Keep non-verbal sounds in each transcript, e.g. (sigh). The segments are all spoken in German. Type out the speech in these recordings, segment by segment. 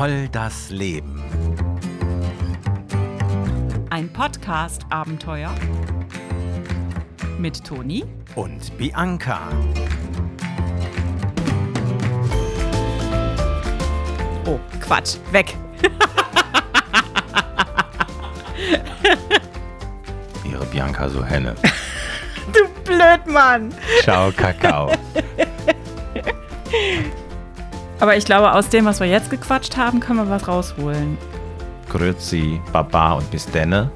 Voll das Leben. Ein Podcast-Abenteuer mit Toni Und Bianca. Oh, Quatsch, weg. Ihre Bianca so Henne. (laughs) Du Blödmann. Ciao, Kakao. (laughs) Aber ich glaube, aus dem, was wir jetzt gequatscht haben, können wir was rausholen. Grüezi, Baba und bis denne.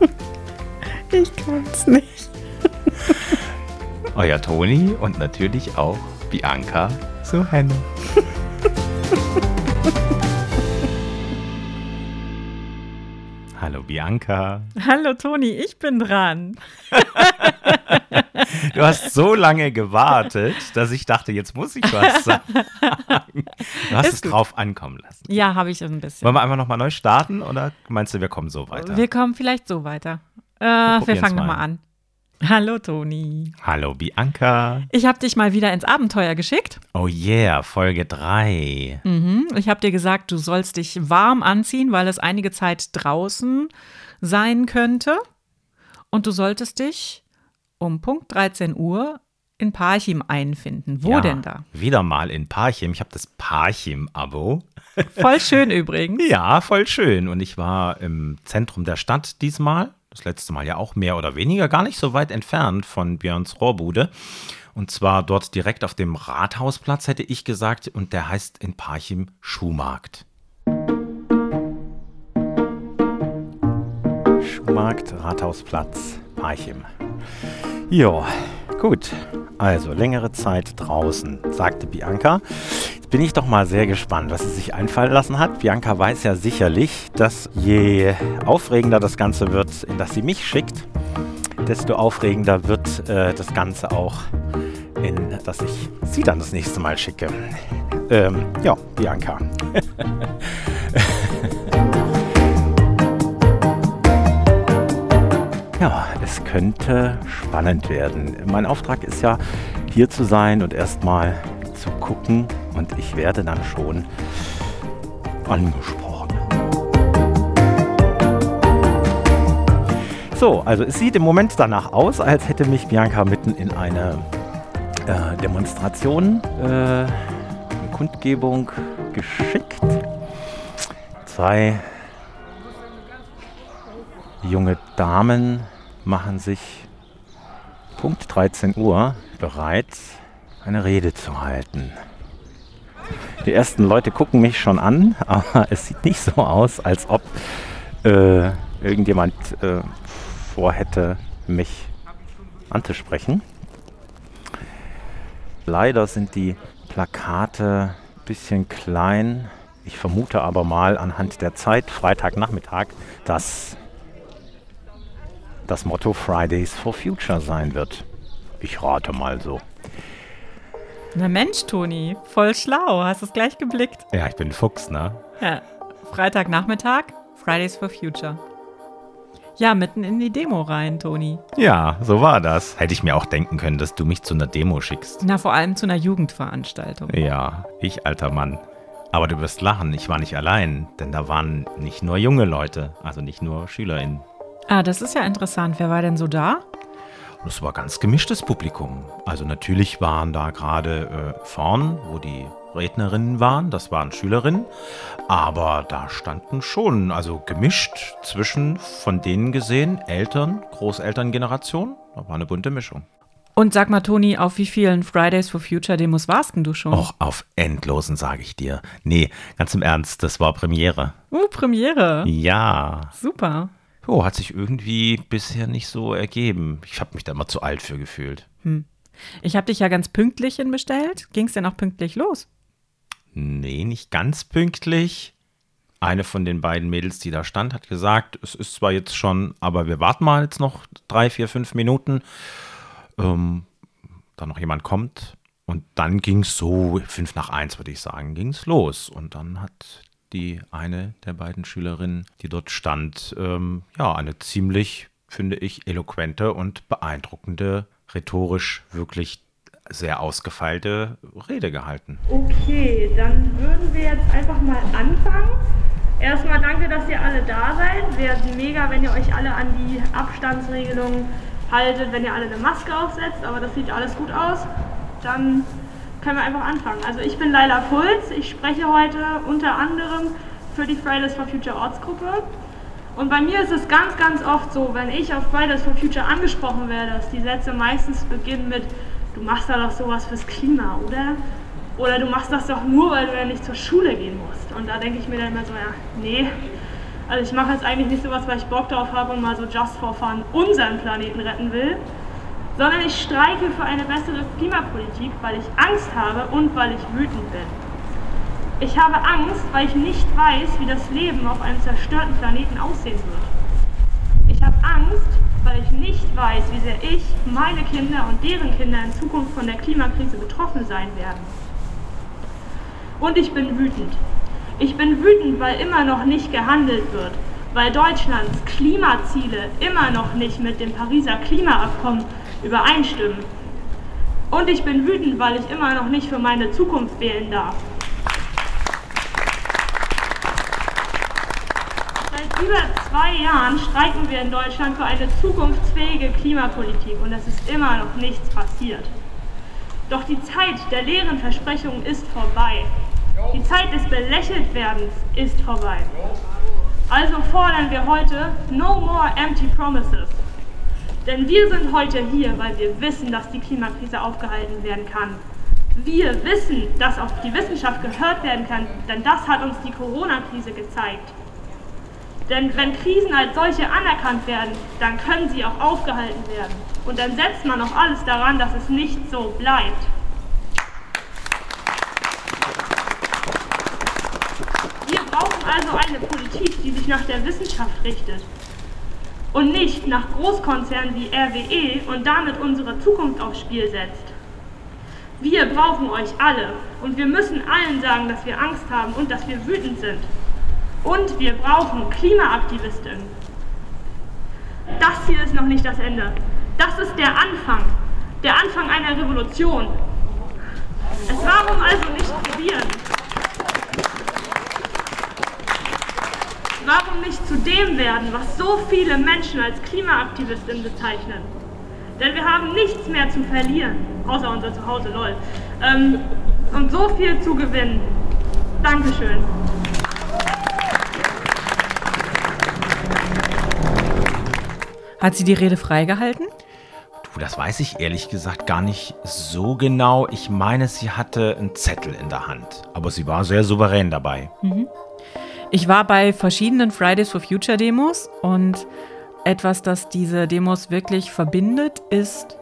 (laughs) Ich kann's nicht. (laughs) Euer Toni und natürlich auch Bianca so Henne. (laughs) Hallo Bianca. Hallo Toni, ich bin dran. (laughs) Du hast so lange gewartet, dass ich dachte, jetzt muss ich was (laughs) sagen. Du hast Ist es gut. drauf ankommen lassen. Ja, habe ich ein bisschen. Wollen wir einfach nochmal neu starten oder meinst du, wir kommen so weiter? Wir kommen vielleicht so weiter. Äh, wir probieren's fangen mal. nochmal an. Hallo Toni. Hallo Bianca. Ich habe dich mal wieder ins Abenteuer geschickt. Oh yeah, Folge 3. Mhm. Ich habe dir gesagt, du sollst dich warm anziehen, weil es einige Zeit draußen sein könnte. Und du solltest dich um Punkt 13 Uhr in Parchim einfinden. Wo ja, denn da? Wieder mal in Parchim. Ich habe das Parchim-Abo. Voll schön übrigens. (laughs) Ja, voll schön. Und ich war im Zentrum der Stadt diesmal. Das letzte Mal ja auch mehr oder weniger, gar nicht so weit entfernt von Björns Rohrbude. Und zwar dort direkt auf dem Rathausplatz, hätte ich gesagt. Und der heißt in Parchim Schuhmarkt. Schuhmarkt, Rathausplatz, Parchim. Jo, gut. Also längere Zeit draußen, sagte Bianca. Jetzt bin ich doch mal sehr gespannt, was sie sich einfallen lassen hat. Bianca weiß ja sicherlich, dass je aufregender das Ganze wird, in das sie mich schickt, desto aufregender wird äh, das Ganze auch, in das ich sie dann das nächste Mal schicke. Ähm, ja, Bianca. (laughs) Ja, es könnte spannend werden. Mein Auftrag ist ja, hier zu sein und erstmal zu gucken und ich werde dann schon angesprochen. So, also es sieht im Moment danach aus, als hätte mich Bianca mitten in eine äh, Demonstration, äh, eine Kundgebung geschickt. Zwei junge Damen machen sich Punkt 13 Uhr bereit, eine Rede zu halten. Die ersten Leute gucken mich schon an, (laughs) aber es sieht nicht so aus, als ob äh, irgendjemand äh, vorhätte, mich anzusprechen. Leider sind die Plakate ein bisschen klein. Ich vermute aber mal anhand der Zeit, Freitagnachmittag, dass das Motto Fridays for Future sein wird. Ich rate mal so. Na Mensch, Toni, voll schlau. Hast es gleich geblickt. Ja, ich bin Fuchs, ne? Ja. Freitagnachmittag, Fridays for Future. Ja, mitten in die Demo rein, Toni. Ja, so war das. Hätte ich mir auch denken können, dass du mich zu einer Demo schickst. Na, vor allem zu einer Jugendveranstaltung. Ja, ich alter Mann. Aber du wirst lachen, ich war nicht allein, denn da waren nicht nur junge Leute, also nicht nur SchülerInnen. Ah, das ist ja interessant. Wer war denn so da? Es war ganz gemischtes Publikum. Also natürlich waren da gerade äh, vorn, wo die Rednerinnen waren, das waren Schülerinnen, aber da standen schon, also gemischt zwischen von denen gesehen, Eltern, Großelterngeneration, da war eine bunte Mischung. Und sag mal, Toni, auf wie vielen Fridays for Future Demos warst denn du schon? Auch auf endlosen, sage ich dir. Nee, ganz im Ernst, das war Premiere. Uh, Premiere. Ja. Super. Oh, hat sich irgendwie bisher nicht so ergeben. Ich habe mich da immer zu alt für gefühlt. Ich habe dich ja ganz pünktlich hinbestellt. Ging es denn auch pünktlich los? Nee, nicht ganz pünktlich. Eine von den beiden Mädels, die da stand, hat gesagt, es ist zwar jetzt schon, aber wir warten mal jetzt noch drei, vier, fünf Minuten. Ähm, da noch jemand kommt. Und dann ging es so, fünf nach eins würde ich sagen, ging es los. Und dann hat die eine der beiden Schülerinnen, die dort stand, ähm, ja, eine ziemlich, finde ich, eloquente und beeindruckende, rhetorisch wirklich sehr ausgefeilte Rede gehalten. Okay, dann würden wir jetzt einfach mal anfangen. Erstmal danke, dass ihr alle da seid. Wäre mega, wenn ihr euch alle an die Abstandsregelung haltet, wenn ihr alle eine Maske aufsetzt, aber das sieht alles gut aus. Dann können wir einfach anfangen. Also ich bin Laila Puls, ich spreche heute unter anderem für die Fridays for Future Ortsgruppe. Und bei mir ist es ganz, ganz oft so, wenn ich auf Fridays for Future angesprochen werde, dass die Sätze meistens beginnen mit, du machst da doch sowas fürs Klima, oder? Oder du machst das doch nur, weil du ja nicht zur Schule gehen musst. Und da denke ich mir dann immer so, ja, nee. Also ich mache jetzt eigentlich nicht sowas, weil ich Bock drauf habe und mal so just for fun unseren Planeten retten will, sondern ich streike für eine bessere Klimapolitik, weil ich Angst habe und weil ich wütend bin. Ich habe Angst, weil ich nicht weiß, wie das Leben auf einem zerstörten Planeten aussehen wird. Ich habe Angst, weil ich nicht weiß, wie sehr ich, meine Kinder und deren Kinder in Zukunft von der Klimakrise betroffen sein werden. Und ich bin wütend. Ich bin wütend, weil immer noch nicht gehandelt wird, weil Deutschlands Klimaziele immer noch nicht mit dem Pariser Klimaabkommen übereinstimmen. Und ich bin wütend, weil ich immer noch nicht für meine Zukunft wählen darf. Seit über zwei Jahren streiken wir in Deutschland für eine zukunftsfähige Klimapolitik und es ist immer noch nichts passiert. Doch die Zeit der leeren Versprechungen ist vorbei. Die Zeit des Belächeltwerdens ist vorbei. Also fordern wir heute No More Empty Promises. Denn wir sind heute hier, weil wir wissen, dass die Klimakrise aufgehalten werden kann. Wir wissen, dass auf die Wissenschaft gehört werden kann, denn das hat uns die Corona-Krise gezeigt. Denn wenn Krisen als solche anerkannt werden, dann können sie auch aufgehalten werden. Und dann setzt man auch alles daran, dass es nicht so bleibt. brauchen also eine Politik, die sich nach der Wissenschaft richtet und nicht nach Großkonzernen wie RWE und damit unsere Zukunft aufs Spiel setzt. Wir brauchen euch alle und wir müssen allen sagen, dass wir Angst haben und dass wir wütend sind. Und wir brauchen Klimaaktivistinnen. Das hier ist noch nicht das Ende. Das ist der Anfang. Der Anfang einer Revolution. Es warum also nicht probieren? Warum nicht zu dem werden, was so viele Menschen als Klimaaktivistin bezeichnen? Denn wir haben nichts mehr zu verlieren, außer unser Zuhause, lol. Ähm, und so viel zu gewinnen. Dankeschön. Hat sie die Rede freigehalten? Du, das weiß ich ehrlich gesagt gar nicht so genau. Ich meine, sie hatte einen Zettel in der Hand. Aber sie war sehr souverän dabei. Mhm. Ich war bei verschiedenen Fridays for Future Demos und etwas, das diese Demos wirklich verbindet, ist,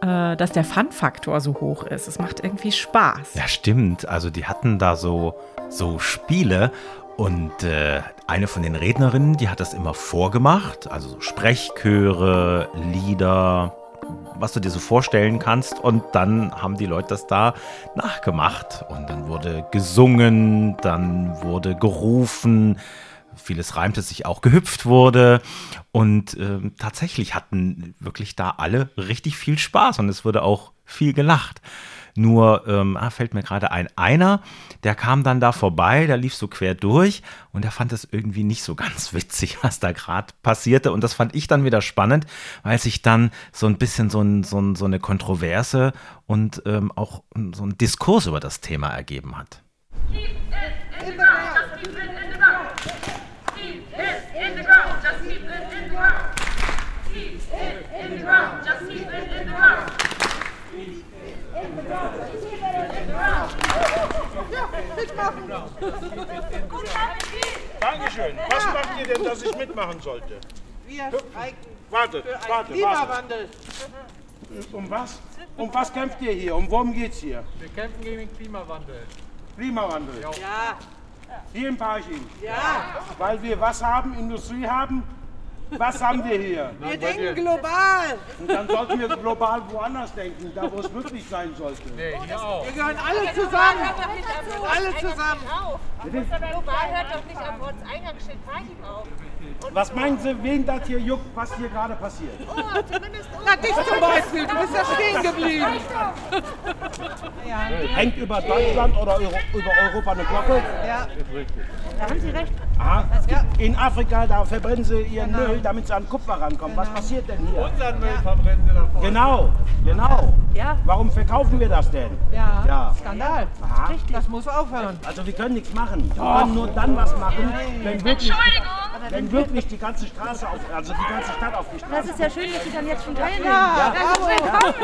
äh, dass der Fun-Faktor so hoch ist. Es macht irgendwie Spaß. Ja, stimmt. Also die hatten da so, so Spiele und äh, eine von den Rednerinnen, die hat das immer vorgemacht. Also so Sprechchöre, Lieder, was du dir so vorstellen kannst. Und dann haben die Leute das da nachgemacht. Und dann wurde gesungen, dann wurde gerufen. Vieles reimte sich auch, gehüpft wurde. Und äh, tatsächlich hatten wirklich da alle richtig viel Spaß und es wurde auch viel gelacht. Nur ähm, ah, fällt mir gerade ein, einer, der kam dann da vorbei, der lief so quer durch und der fand es irgendwie nicht so ganz (laughs) witzig, was da gerade passierte. Und das fand ich dann wieder spannend, weil sich dann so ein bisschen so, ein, so, ein, so eine Kontroverse und ähm, auch so ein Diskurs über das Thema ergeben hat. Keep it Dankeschön. Was macht ihr denn, dass ich mitmachen sollte? Wir streiken wartet, wartet, Klimawandel. Wartet. Um was? Um was kämpft ihr hier? Um worum geht's hier? Wir kämpfen gegen den Klimawandel. Klimawandel? Ja. Hier in Parchim? Ja. Weil wir was haben? Industrie haben? Was haben wir hier? Wir denken global. Und dann sollten wir global woanders denken, da wo es wirklich sein sollte. Nee, hier auch. Wir gehören alle zusammen. Alle zusammen. Global hört doch nicht am Ortseingangsschild Parchim auf. Was meinen Sie, wen das hier juckt, was hier gerade passiert? Oh, zumindest. Na, dich zum Beispiel. Du bist ja stehen geblieben. Hängt über Deutschland oder Euro, über Europa eine Glocke? Ja. Da haben Sie recht. Aha. In Afrika, da verbrennen sie ihren Müll, damit sie an Kupfer rankommen. Was passiert denn hier? Unseren Müll verbrennen sie davon. Genau, genau. Ja. Warum verkaufen wir das denn? Ja. Ja. Skandal. Aha. Das muss aufhören. Also wir können nichts machen. Wir können nur dann was machen, wenn wirklich, wenn wirklich die ganze Straße auf, also die ganze Stadt auf die Straße Das ist ja schön, dass Sie dann jetzt schon teilnehmen. Ja, Ganz bravo.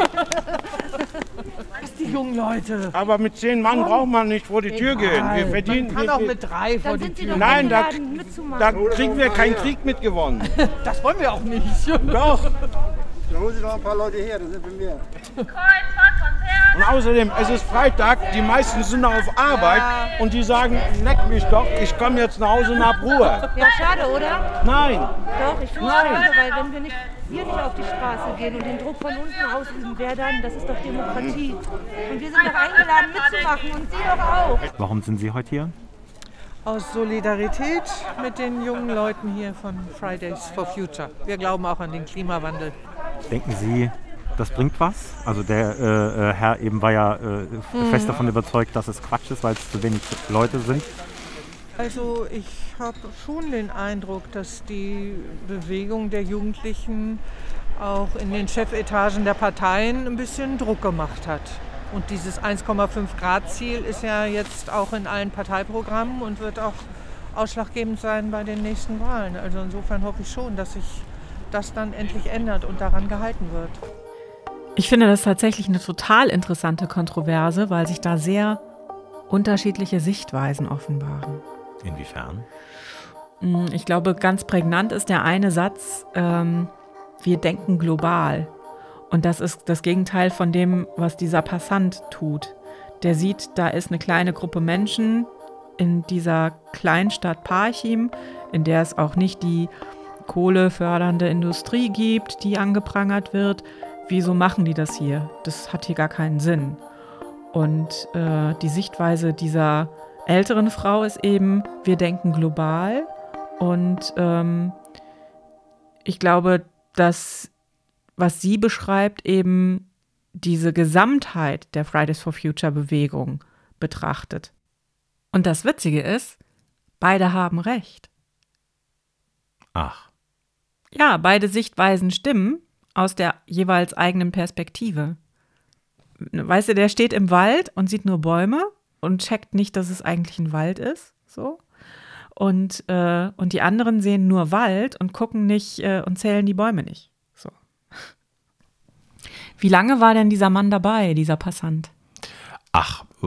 Die jungen Leute. Aber mit zehn Mann braucht man nicht vor die Tür gehen. Wir verdienen. Kann wir- auch mit drei vor die Tür. Nein, da, da kriegen wir keinen Krieg mitgewonnen. Das wollen wir auch nicht. Doch. Dann holen Sie noch ein paar Leute her, dann sind wir mehr. Und außerdem, es ist Freitag, die meisten sind auf Arbeit und die sagen, leck mich doch, ich komme jetzt nach Hause und hab Ruhe. Ja, schade, oder? Nein, Doch, ich finde es schade, weil wenn wir nicht, wir nicht auf die Straße gehen und den Druck von unten ausüben, wer dann? Das ist doch Demokratie. Und wir sind doch eingeladen mitzumachen und Sie doch auch. Warum sind Sie heute hier? Aus Solidarität mit den jungen Leuten hier von Fridays for Future. Wir glauben auch an den Klimawandel. Denken Sie, das bringt was? Also der äh, äh, Herr eben war ja äh, fest davon überzeugt, dass es Quatsch ist, weil es zu wenig Leute sind. Also ich habe schon den Eindruck, dass die Bewegung der Jugendlichen auch in den Chefetagen der Parteien ein bisschen Druck gemacht hat. Und dieses 1,5 Grad Ziel ist ja jetzt auch in allen Parteiprogrammen und wird auch ausschlaggebend sein bei den nächsten Wahlen. Also insofern hoffe ich schon, dass sich das dann endlich ändert und daran gehalten wird. Ich finde das tatsächlich eine total interessante Kontroverse, weil sich da sehr unterschiedliche Sichtweisen offenbaren. Inwiefern? Mm, Ich glaube, ganz prägnant ist der eine Satz, ähm, wir denken global. Und das ist das Gegenteil von dem, was dieser Passant tut. Der sieht, da ist eine kleine Gruppe Menschen in dieser Kleinstadt Parchim, in der es auch nicht die kohlefördernde Industrie gibt, die angeprangert wird. Wieso machen die das hier? Das hat hier gar keinen Sinn. Und äh, die Sichtweise dieser älteren Frau ist eben, wir denken global. Und ähm, ich glaube, dass was sie beschreibt, eben diese Gesamtheit der Fridays for Future Bewegung betrachtet. Und das Witzige ist, beide haben recht. Ach, Ja, beide Sichtweisen stimmen aus der jeweils eigenen Perspektive. Weißt du, der steht im Wald und sieht nur Bäume und checkt nicht, dass es eigentlich ein Wald ist. So. Und, äh, und die anderen sehen nur Wald und gucken nicht äh, und zählen die Bäume nicht. So. (laughs) Wie lange war denn dieser Mann dabei, dieser Passant?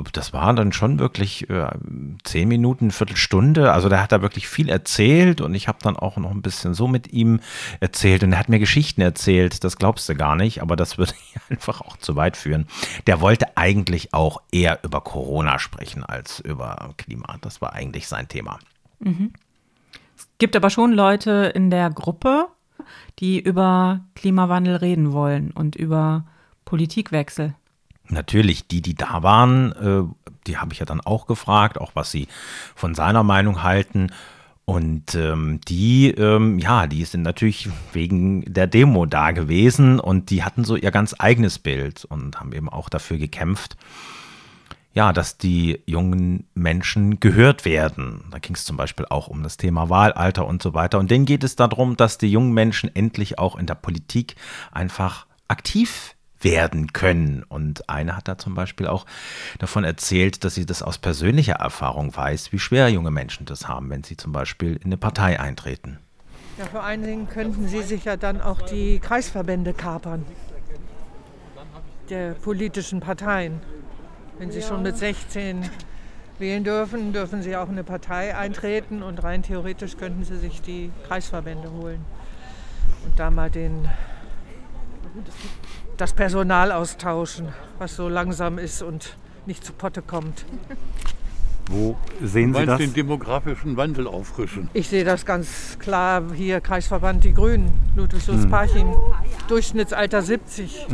Das war dann schon wirklich äh, zehn Minuten, Viertelstunde. Also der hat da wirklich viel erzählt und ich habe dann auch noch ein bisschen so mit ihm erzählt und er hat mir Geschichten erzählt. Das glaubst du gar nicht, aber das (laughs) würde einfach auch zu weit führen. Der wollte eigentlich auch eher über Corona sprechen als über Klima. Das war eigentlich sein Thema. gibt aber schon Leute in der Gruppe, die über Klimawandel reden wollen und über Politikwechsel. Natürlich, die, die da waren, äh, die habe ich ja dann auch gefragt, auch was sie von seiner Meinung halten. Und ähm, die, ähm, ja, die sind natürlich wegen der Demo da gewesen und die hatten so ihr ganz eigenes Bild und haben eben auch dafür gekämpft, ja, dass die jungen Menschen gehört werden. Da ging es zum Beispiel auch um das Thema Wahlalter und so weiter. Und denen geht es darum, dass die jungen Menschen endlich auch in der Politik einfach aktiv werden können. Und eine hat da zum Beispiel auch davon erzählt, dass sie das aus persönlicher Erfahrung weiß, wie schwer junge Menschen das haben, wenn sie zum Beispiel in eine Partei eintreten. Ja, vor allen Dingen könnten sie sich ja dann auch die Kreisverbände kapern. Der politischen Parteien. Wenn sie schon mit 16 wählen dürfen, dürfen sie auch in eine Partei eintreten und rein theoretisch könnten sie sich die Kreisverbände holen. Und da mal den, das Personal austauschen, was so langsam ist und nicht zu Potte kommt. Wo sehen Sie das? den demografischen Wandel auffrischen. Ich sehe das ganz klar hier, Kreisverband Die Grünen, Ludwigslust-Parchim, Durchschnittsalter 70.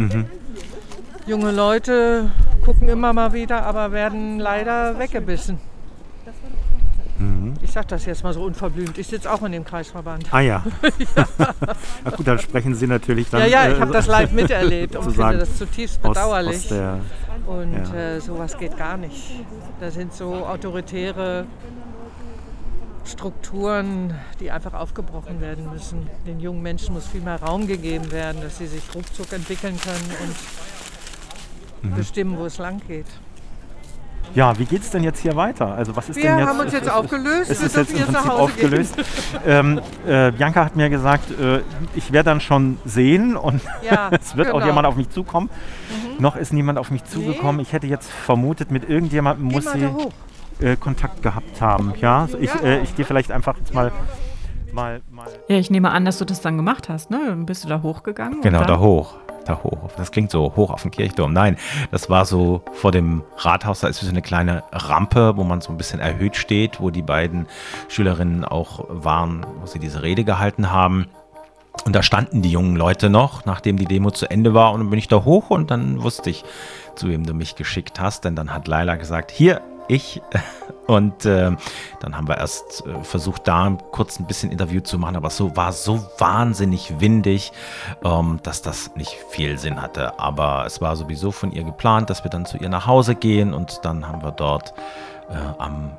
Junge Leute gucken immer mal wieder, aber werden leider weggebissen. Ich sage das jetzt mal so unverblümt. Ich sitze auch in dem Kreisverband. Ah ja. (laughs) Na gut, dann sprechen Sie natürlich dann. Ja, ja, ich äh, habe das live miterlebt und finde das zutiefst aus, bedauerlich. aus der, Und Ja. äh, sowas geht gar nicht. Da sind so autoritäre Strukturen, die einfach aufgebrochen werden müssen. Den jungen Menschen muss viel mehr Raum gegeben werden, dass sie sich ruckzuck entwickeln können und Mhm. bestimmen, wo es lang geht. Ja, wie geht's denn jetzt hier weiter? Also was ist Wir denn jetzt? haben uns es- jetzt es- aufgelöst. Es Wir ist jetzt dürfen im jetzt nach Prinzip Hause gehen. aufgelöst. ähm, äh, Bianca hat mir gesagt, äh, ich werde dann schon sehen und Ja, (laughs) es wird auch genau. jemand auf mich zukommen. Noch ist niemand auf mich zugekommen. Ich hätte jetzt vermutet, mit irgendjemandem Geh muss sie äh, Kontakt gehabt haben. Ja, also ich, äh, ich gehe vielleicht einfach jetzt mal, mal, mal Ja, ich nehme an, dass du das dann gemacht hast, ne? Dann bist du da hochgegangen. und Genau, dann, da hoch. Da hoch. Das klingt so hoch auf dem Kirchturm. Nein, das war so vor dem Rathaus. Da ist so eine kleine Rampe, wo man so ein bisschen erhöht steht, wo die beiden Schülerinnen auch waren, wo sie diese Rede gehalten haben. Und da standen die jungen Leute noch, nachdem die Demo zu Ende war. Und dann bin ich da hoch und dann wusste ich, zu wem du mich geschickt hast. Denn dann hat Laila gesagt, hier, ich. (laughs) Und äh, dann haben wir erst äh, versucht, da kurz ein bisschen Interview zu machen. Aber es so, war so wahnsinnig windig, ähm, dass das nicht viel Sinn hatte. Aber es war sowieso von ihr geplant, dass wir dann zu ihr nach Hause gehen. Und dann haben wir dort äh, am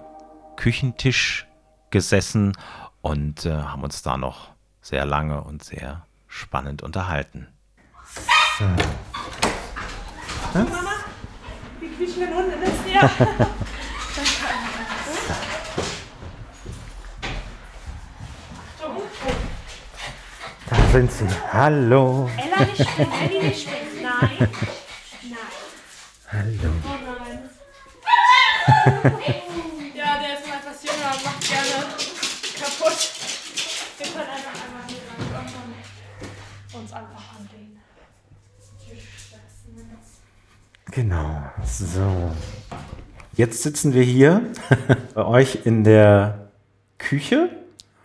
Küchentisch gesessen und äh, haben uns da noch sehr lange und sehr spannend unterhalten. Die quietschenden Hunde, wisst ihr? Da (laughs) sie. Hallo. Ella nicht springen, Elli nicht springen. Nein. (laughs) Nein. Hallo. Oh nein. (laughs) ja, der ist noch etwas jünger und macht gerne kaputt. Wir können einfach einmal hier lang und uns einfach setzen uns. Genau. So. Jetzt sitzen wir hier (laughs) bei euch in der Küche.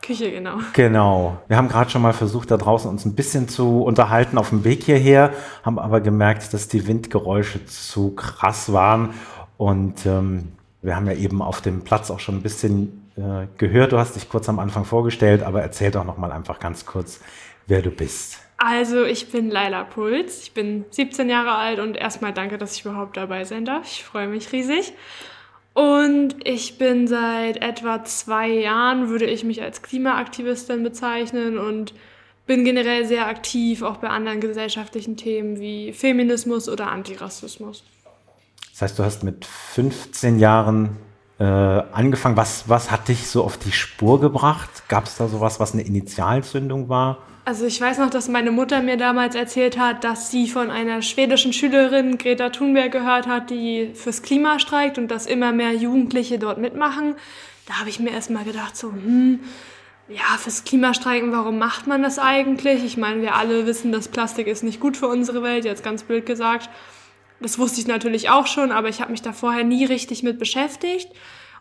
Küche, genau. Genau. Wir haben gerade schon mal versucht, da draußen uns ein bisschen zu unterhalten auf dem Weg hierher, haben aber gemerkt, dass die Windgeräusche zu krass waren. Und ähm, wir haben ja eben auf dem Platz auch schon ein bisschen äh, gehört. Du hast dich kurz am Anfang vorgestellt, aber erzähl doch noch mal einfach ganz kurz, wer du bist. Also, ich bin Laila Puls. Ich bin 17 Jahre alt und erstmal danke, dass ich überhaupt dabei sein darf. Ich freue mich riesig. Und ich bin seit etwa zwei Jahren, würde ich mich als Klimaaktivistin bezeichnen und bin generell sehr aktiv, auch bei anderen gesellschaftlichen Themen wie Feminismus oder Antirassismus. Das heißt, du hast mit 15 Jahren äh, angefangen. Was, was hat dich so auf die Spur gebracht? Gab es da sowas, was eine Initialzündung war? Also ich weiß noch, dass meine Mutter mir damals erzählt hat, dass sie von einer schwedischen Schülerin, Greta Thunberg, gehört hat, die fürs Klima streikt und dass immer mehr Jugendliche dort mitmachen. Da habe ich mir erstmal gedacht, so, hm, ja, fürs Klimastreiken, warum macht man das eigentlich? Ich meine, wir alle wissen, dass Plastik ist nicht gut für unsere Welt, jetzt ganz blöd gesagt. Das wusste ich natürlich auch schon, aber ich habe mich da vorher nie richtig mit beschäftigt.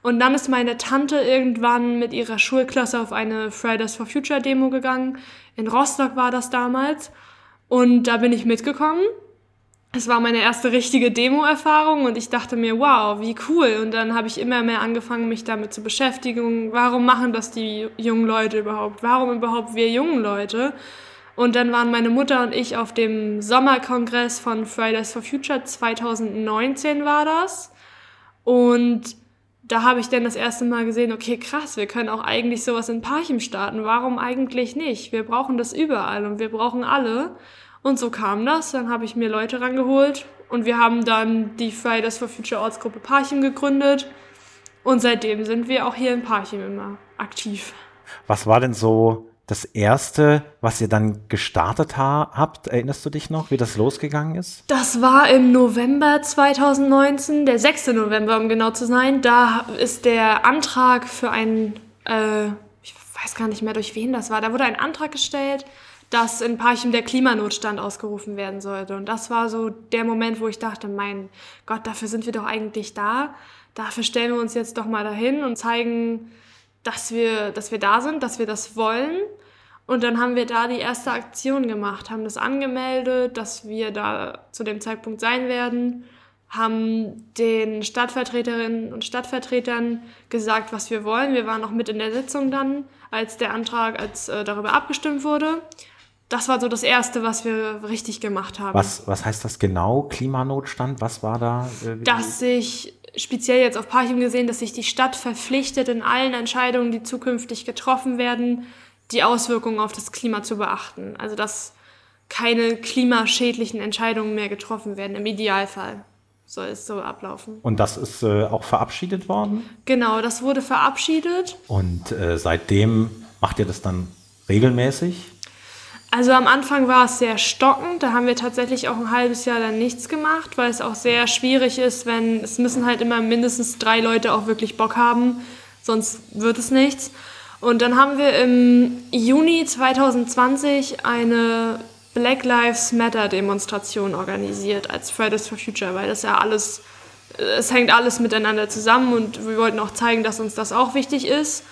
Und dann ist meine Tante irgendwann mit ihrer Schulklasse auf eine Fridays for Future Demo gegangen. In Rostock war das damals. Und da bin ich mitgekommen. Es war meine erste richtige Demo-Erfahrung und ich dachte mir, wow, wie cool. Und dann habe ich immer mehr angefangen, mich damit zu beschäftigen. Warum machen das die jungen Leute überhaupt? Warum überhaupt wir jungen Leute? Und dann waren meine Mutter und ich auf dem Sommerkongress von Fridays for Future 2019 war das. Und da habe ich dann das erste Mal gesehen, okay, krass, wir können auch eigentlich sowas in Parchim starten. Warum eigentlich nicht? Wir brauchen das überall und wir brauchen alle. Und so kam das. Dann habe ich mir Leute rangeholt und wir haben dann die Fridays for Future Ortsgruppe Parchim gegründet. Und seitdem sind wir auch hier in Parchim immer aktiv. Was war denn so das Erste, was ihr dann gestartet ha habt? Erinnerst du dich noch, wie das losgegangen ist? Das war im November 2019, der 6. November, um genau zu sein. Da ist der Antrag für ein, äh, ich weiß gar nicht mehr, durch wen das war. Da wurde ein Antrag gestellt, dass in Parchim der Klimanotstand ausgerufen werden sollte. Und das war so der Moment, wo ich dachte, mein Gott, dafür sind wir doch eigentlich da. Dafür stellen wir uns jetzt doch mal dahin und zeigen, dass wir, dass wir da sind, dass wir das wollen. Und dann haben wir da die erste Aktion gemacht, haben das angemeldet, dass wir da zu dem Zeitpunkt sein werden, haben den Stadtvertreterinnen und Stadtvertretern gesagt, was wir wollen. Wir waren noch mit in der Sitzung dann, als der Antrag, als äh, darüber abgestimmt wurde das war so das Erste, was wir richtig gemacht haben. Was, was heißt das genau, Klimanotstand? Was war da? Äh, dass sich, speziell jetzt auf Parchim gesehen, dass sich die Stadt verpflichtet, in allen Entscheidungen, die zukünftig getroffen werden, die Auswirkungen auf das Klima zu beachten. Also dass keine klimaschädlichen Entscheidungen mehr getroffen werden, im Idealfall soll es so ablaufen. Und das ist äh, auch verabschiedet worden? Genau, das wurde verabschiedet. Und äh, seitdem macht ihr das dann regelmäßig? Also am Anfang war es sehr stockend. Da haben wir tatsächlich auch ein halbes Jahr dann nichts gemacht, weil es auch sehr schwierig ist, wenn es müssen halt immer mindestens drei Leute auch wirklich Bock haben, sonst wird es nichts. Und dann haben wir im Juni 2020 eine Black Lives Matter Demonstration organisiert als Fridays for Future, weil das ja alles, es hängt alles miteinander zusammen und wir wollten auch zeigen, dass uns das auch wichtig ist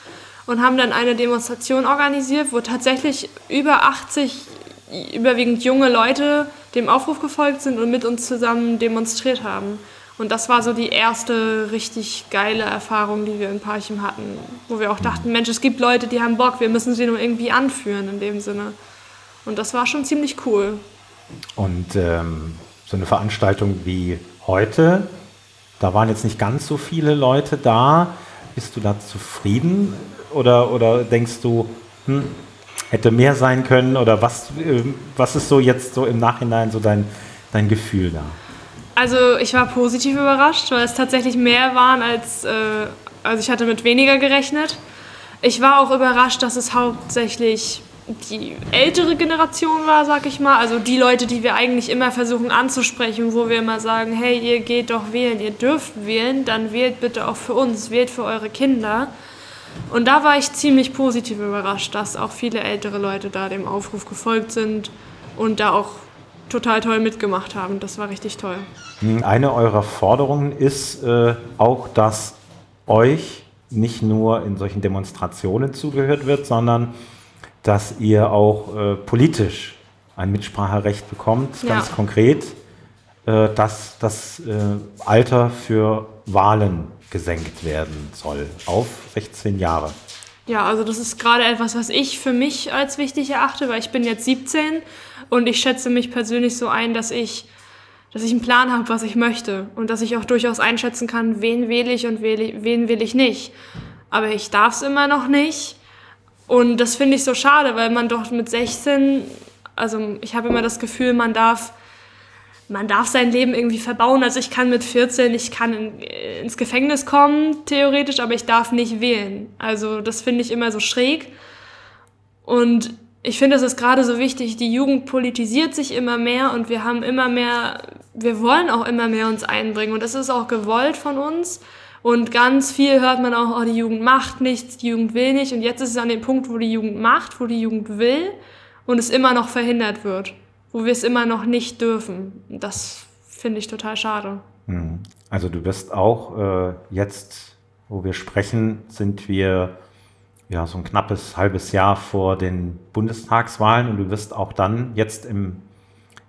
und haben dann eine Demonstration organisiert, wo tatsächlich über 80 überwiegend junge Leute dem Aufruf gefolgt sind und mit uns zusammen demonstriert haben. Und das war so die erste richtig geile Erfahrung, die wir in Parchim hatten, wo wir auch dachten, Mensch, es gibt Leute, die haben Bock, wir müssen sie nur irgendwie anführen in dem Sinne. Und das war schon ziemlich cool. Und ähm, so eine Veranstaltung wie heute, da waren jetzt nicht ganz so viele Leute da. Bist du da zufrieden oder, oder denkst du, hm, hätte mehr sein können? Oder was, äh, was ist so jetzt so im Nachhinein so dein, dein Gefühl da? Also ich war positiv überrascht, weil es tatsächlich mehr waren als, äh, also ich hatte mit weniger gerechnet. Ich war auch überrascht, dass es hauptsächlich die ältere Generation war, sag ich mal. Also die Leute, die wir eigentlich immer versuchen anzusprechen, wo wir immer sagen, hey, ihr geht doch wählen, ihr dürft wählen, dann wählt bitte auch für uns, wählt für eure Kinder. Und da war ich ziemlich positiv überrascht, dass auch viele ältere Leute da dem Aufruf gefolgt sind und da auch total toll mitgemacht haben. Das war richtig toll. Hm, eine eurer Forderungen ist äh, auch, dass euch nicht nur in solchen Demonstrationen zugehört wird, sondern dass ihr auch äh, politisch ein Mitspracherecht bekommt, ganz ja. konkret, äh, dass das äh, Alter für Wahlen gesenkt werden soll auf 16 Jahre. Ja, also das ist gerade etwas, was ich für mich als wichtig erachte, weil ich bin jetzt 17 und ich schätze mich persönlich so ein, dass ich, dass ich einen Plan habe, was ich möchte und dass ich auch durchaus einschätzen kann, wen wähle ich und wen wähle ich nicht. Aber ich darf es immer noch nicht und das finde ich so schade, weil man doch mit 16, also ich habe immer das Gefühl, man darf man darf sein Leben irgendwie verbauen. Also ich kann mit 14, ich kann in, ins Gefängnis kommen, theoretisch, aber ich darf nicht wählen. Also das finde ich immer so schräg. Und ich finde, es ist gerade so wichtig, die Jugend politisiert sich immer mehr und wir haben immer mehr, wir wollen auch immer mehr uns einbringen und das ist auch gewollt von uns. Und ganz viel hört man auch, oh, die Jugend macht nichts, die Jugend will nicht. Und jetzt ist es an dem Punkt, wo die Jugend macht, wo die Jugend will und es immer noch verhindert wird wo wir es immer noch nicht dürfen. Das finde ich total schade. Hm. Also du bist auch äh, jetzt, wo wir sprechen, sind wir ja so ein knappes halbes Jahr vor den Bundestagswahlen und du wirst auch dann jetzt im,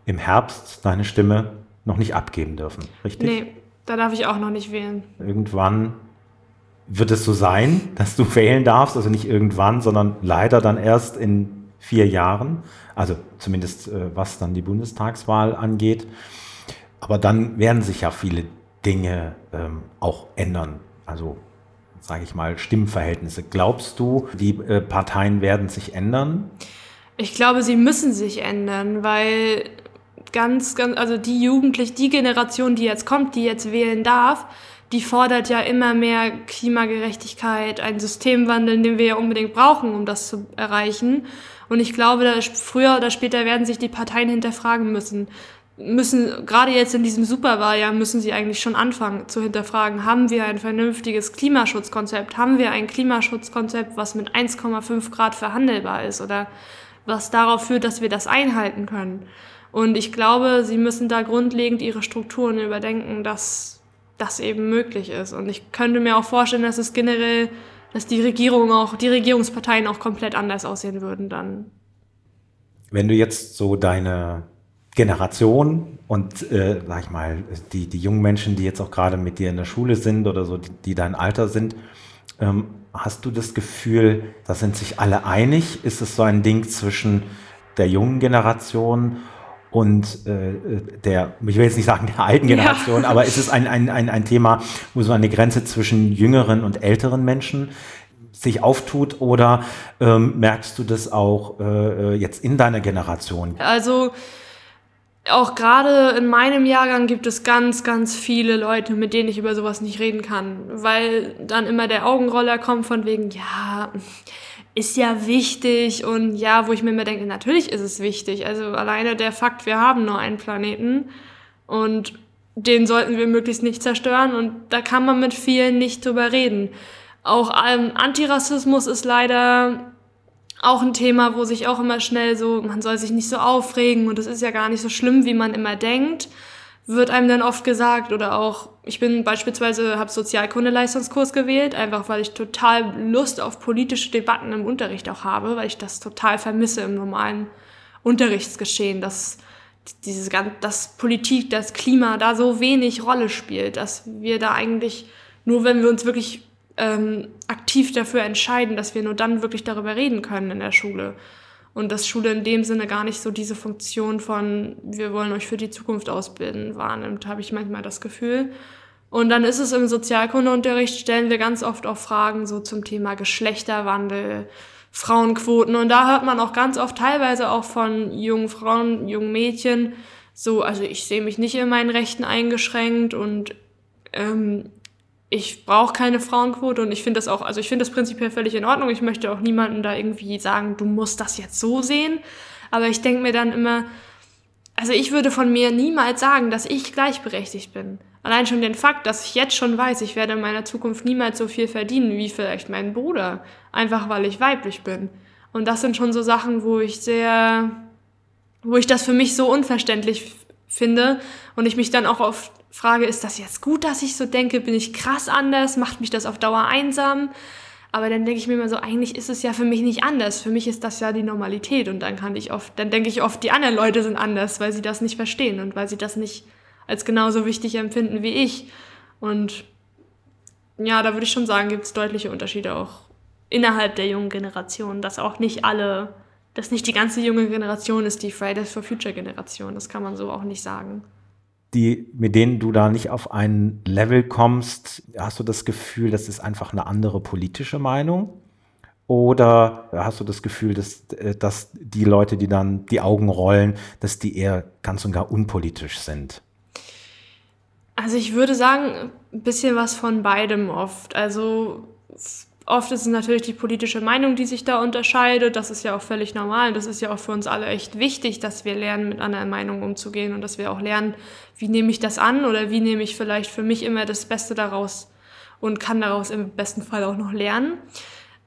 im Herbst deine Stimme noch nicht abgeben dürfen, richtig? Nee, da darf ich auch noch nicht wählen. Irgendwann wird es so sein, dass du wählen darfst, also nicht irgendwann, sondern leider dann erst in vier Jahren, also zumindest äh, was dann die Bundestagswahl angeht. Aber dann werden sich ja viele Dinge ähm, auch ändern. Also sage ich mal, Stimmverhältnisse. Glaubst du, die äh, Parteien werden sich ändern? Ich glaube, sie müssen sich ändern, weil ganz, ganz, also die Jugendliche, die Generation, die jetzt kommt, die jetzt wählen darf, die fordert ja immer mehr Klimagerechtigkeit, einen Systemwandel, den wir ja unbedingt brauchen, um das zu erreichen. Und ich glaube, da früher oder später werden sich die Parteien hinterfragen müssen. Müssen, gerade jetzt in diesem Superwahljahr müssen sie eigentlich schon anfangen zu hinterfragen, haben wir ein vernünftiges Klimaschutzkonzept? Haben wir ein Klimaschutzkonzept, was mit 1,5 Grad verhandelbar ist? Oder was darauf führt, dass wir das einhalten können. Und ich glaube, sie müssen da grundlegend ihre Strukturen überdenken, dass das eben möglich ist. Und ich könnte mir auch vorstellen, dass es generell, dass die Regierung auch, die Regierungsparteien auch komplett anders aussehen würden dann. Wenn du jetzt so deine Generation und, äh, sag ich mal, die, die jungen Menschen, die jetzt auch gerade mit dir in der Schule sind oder so, die, die dein Alter sind, ähm, hast du das Gefühl, da sind sich alle einig? Ist es so ein Ding zwischen der jungen Generation und äh, der, ich will jetzt nicht sagen der alten Generation, ja. aber ist es ein, ein, ein, ein Thema, wo so eine Grenze zwischen jüngeren und älteren Menschen sich auftut oder ähm, merkst du das auch äh, jetzt in deiner Generation? Also auch gerade in meinem Jahrgang gibt es ganz, ganz viele Leute, mit denen ich über sowas nicht reden kann, weil dann immer der Augenroller kommt von wegen, ja, ist ja wichtig und ja, wo ich mir immer denke, natürlich ist es wichtig. Also alleine der Fakt, wir haben nur einen Planeten und den sollten wir möglichst nicht zerstören und da kann man mit vielen nicht drüber reden. Auch ähm, Antirassismus ist leider auch ein Thema, wo sich auch immer schnell so, man soll sich nicht so aufregen und es ist ja gar nicht so schlimm, wie man immer denkt, wird einem dann oft gesagt oder auch, ich bin beispielsweise, habe Sozialkunde-Leistungskurs gewählt, einfach weil ich total Lust auf politische Debatten im Unterricht auch habe, weil ich das total vermisse im normalen Unterrichtsgeschehen, dass dieses ganze, dass Politik, das Klima da so wenig Rolle spielt, dass wir da eigentlich nur, wenn wir uns wirklich ähm, aktiv dafür entscheiden, dass wir nur dann wirklich darüber reden können in der Schule. Und dass Schule in dem Sinne gar nicht so diese Funktion von, wir wollen euch für die Zukunft ausbilden, wahrnimmt, habe ich manchmal das Gefühl. Und dann ist es im Sozialkundeunterricht, stellen wir ganz oft auch Fragen so zum Thema Geschlechterwandel, Frauenquoten. Und da hört man auch ganz oft teilweise auch von jungen Frauen, jungen Mädchen, so, also ich sehe mich nicht in meinen Rechten eingeschränkt und ähm, ich brauche keine Frauenquote und ich finde das auch, also ich finde das prinzipiell völlig in Ordnung. Ich möchte auch niemanden da irgendwie sagen, du musst das jetzt so sehen. Aber ich denke mir dann immer, also ich würde von mir niemals sagen, dass ich gleichberechtigt bin. Allein schon den Fakt, dass ich jetzt schon weiß, ich werde in meiner Zukunft niemals so viel verdienen wie vielleicht mein Bruder, einfach weil ich weiblich bin. Und das sind schon so Sachen, wo ich sehr, wo ich das für mich so unverständlich finde und ich mich dann auch oft frage, ist das jetzt gut, dass ich so denke? Bin ich krass anders? Macht mich das auf Dauer einsam? Aber dann denke ich mir immer so, eigentlich ist es ja für mich nicht anders. Für mich ist das ja die Normalität und dann kann ich oft, dann denke ich oft, die anderen Leute sind anders, weil sie das nicht verstehen und weil sie das nicht als genauso wichtig empfinden wie ich. Und ja, da würde ich schon sagen, gibt es deutliche Unterschiede auch innerhalb der jungen Generation, dass auch nicht alle, dass nicht die ganze junge Generation ist die Fridays for Future Generation. Das kann man so auch nicht sagen die, mit denen du da nicht auf ein Level kommst, hast du das Gefühl, das ist einfach eine andere politische Meinung? Oder hast du das Gefühl, dass, äh, dass die Leute, die dann die Augen rollen, dass die eher ganz und gar unpolitisch sind? Also ich würde sagen, ein bisschen was von beidem oft. Also Oft ist es natürlich die politische Meinung, die sich da unterscheidet. Das ist ja auch völlig normal. Das ist ja auch für uns alle echt wichtig, dass wir lernen, mit anderen Meinungen umzugehen und dass wir auch lernen, wie nehme ich das an oder wie nehme ich vielleicht für mich immer das Beste daraus und kann daraus im besten Fall auch noch lernen.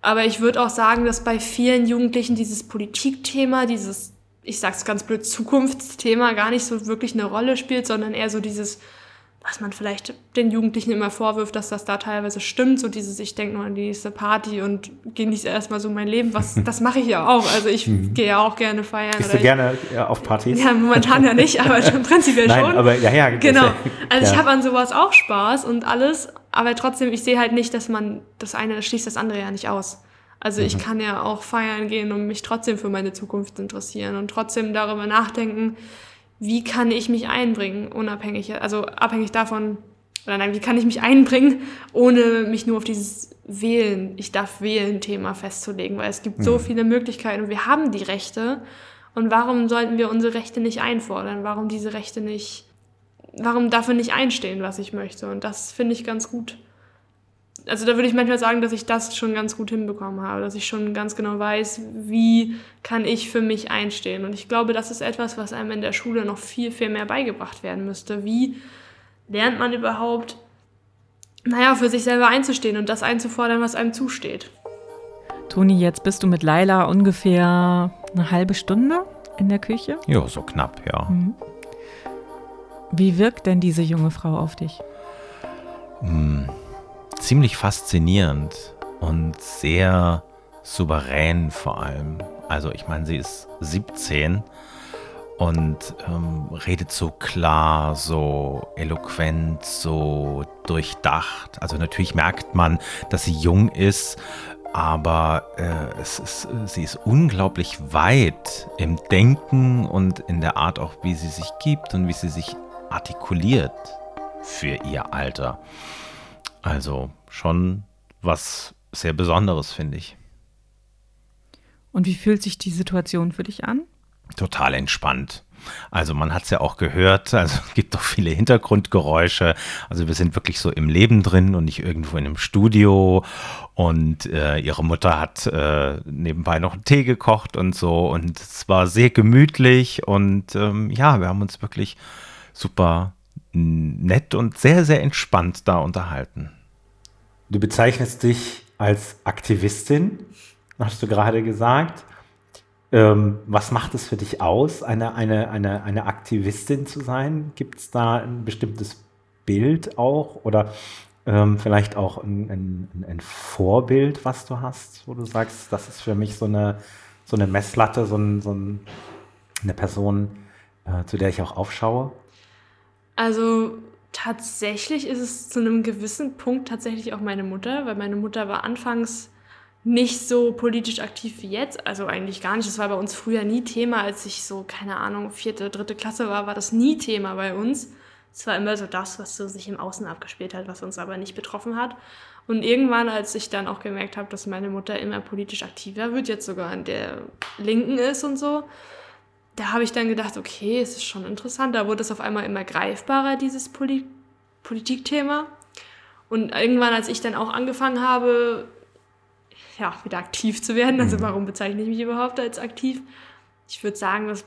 Aber ich würde auch sagen, dass bei vielen Jugendlichen dieses Politikthema, dieses, ich sag's ganz blöd, Zukunftsthema gar nicht so wirklich eine Rolle spielt, sondern eher so dieses was man vielleicht den Jugendlichen immer vorwirft, dass das da teilweise stimmt, so dieses, ich denke nur an die nächste Party und genieße erstmal so mein Leben, was, (laughs) das mache ich ja auch, also ich mhm. gehe ja auch gerne feiern. Gehst du ich, gerne auf Partys? Ja, momentan ja nicht, aber (laughs) prinzipiell Nein, schon. aber ja, ja. Genau, also ja. ich habe an sowas auch Spaß und alles, aber trotzdem, ich sehe halt nicht, dass man, das eine schließt das andere ja nicht aus. Also ich mhm. kann ja auch feiern gehen und mich trotzdem für meine Zukunft interessieren und trotzdem darüber nachdenken, wie kann ich mich einbringen, unabhängig, also abhängig davon, oder nein, wie kann ich mich einbringen, ohne mich nur auf dieses Wählen, ich darf wählen Thema festzulegen, weil es gibt mhm. so viele Möglichkeiten und wir haben die Rechte und warum sollten wir unsere Rechte nicht einfordern? Warum diese Rechte nicht, warum dafür nicht einstehen, was ich möchte? Und das finde ich ganz gut also da würde ich manchmal sagen, dass ich das schon ganz gut hinbekommen habe, dass ich schon ganz genau weiß, wie kann ich für mich einstehen. Und ich glaube, das ist etwas, was einem in der Schule noch viel, viel mehr beigebracht werden müsste. Wie lernt man überhaupt, naja, für sich selber einzustehen und das einzufordern, was einem zusteht. Toni, jetzt bist du mit Laila ungefähr Eine halbe Stunde in der Küche? Ja, so knapp, ja. Mhm. Wie wirkt denn diese junge Frau auf dich? Hm, ziemlich faszinierend und sehr souverän vor allem. Also ich meine, sie ist 17 und ähm, redet so klar, so eloquent, so durchdacht. Also natürlich merkt man, dass sie jung ist, aber äh, es ist, sie ist unglaublich weit im Denken und in der Art auch, wie sie sich gibt und wie sie sich artikuliert für ihr Alter. Also schon was sehr Besonderes, finde ich. Und wie fühlt sich die Situation für dich an? Total entspannt. Also man hat es ja auch gehört, also es (laughs) gibt doch viele Hintergrundgeräusche. Also wir sind wirklich so im Leben drin und nicht irgendwo in einem Studio. Und äh, ihre Mutter hat äh, nebenbei noch einen Tee gekocht und so. Und es war sehr gemütlich und ähm, ja, wir haben uns wirklich super nett und sehr, sehr entspannt da unterhalten. Du bezeichnest dich als Aktivistin, hast du gerade gesagt. Ähm, was macht es für dich aus, eine, eine, eine, eine Aktivistin zu sein? Gibt es da ein bestimmtes Bild auch oder ähm, vielleicht auch ein, ein, ein, Vorbild, was du hast, wo du sagst, das ist für mich so eine, so eine Messlatte, so, ein, so ein, eine Person, äh, zu der ich auch aufschaue? Also tatsächlich ist es zu einem gewissen Punkt tatsächlich auch meine Mutter, weil meine Mutter war anfangs nicht so politisch aktiv wie jetzt, also eigentlich gar nicht. Das war bei uns früher nie Thema, als ich so, keine Ahnung, vierte, dritte Klasse war, war das nie Thema bei uns. Es war immer so das, was so sich im Außen abgespielt hat, was uns aber nicht betroffen hat. Und irgendwann, als ich dann auch gemerkt habe, dass meine Mutter immer politisch aktiver wird, jetzt sogar an der Linken ist und so, da habe ich dann gedacht, okay, es ist schon interessant. Da wurde es auf einmal immer greifbarer, dieses Poli Politikthema. Und irgendwann, als ich dann auch angefangen habe, ja, wieder aktiv zu werden, also mhm. warum bezeichne ich mich überhaupt als aktiv? Ich würde sagen, dass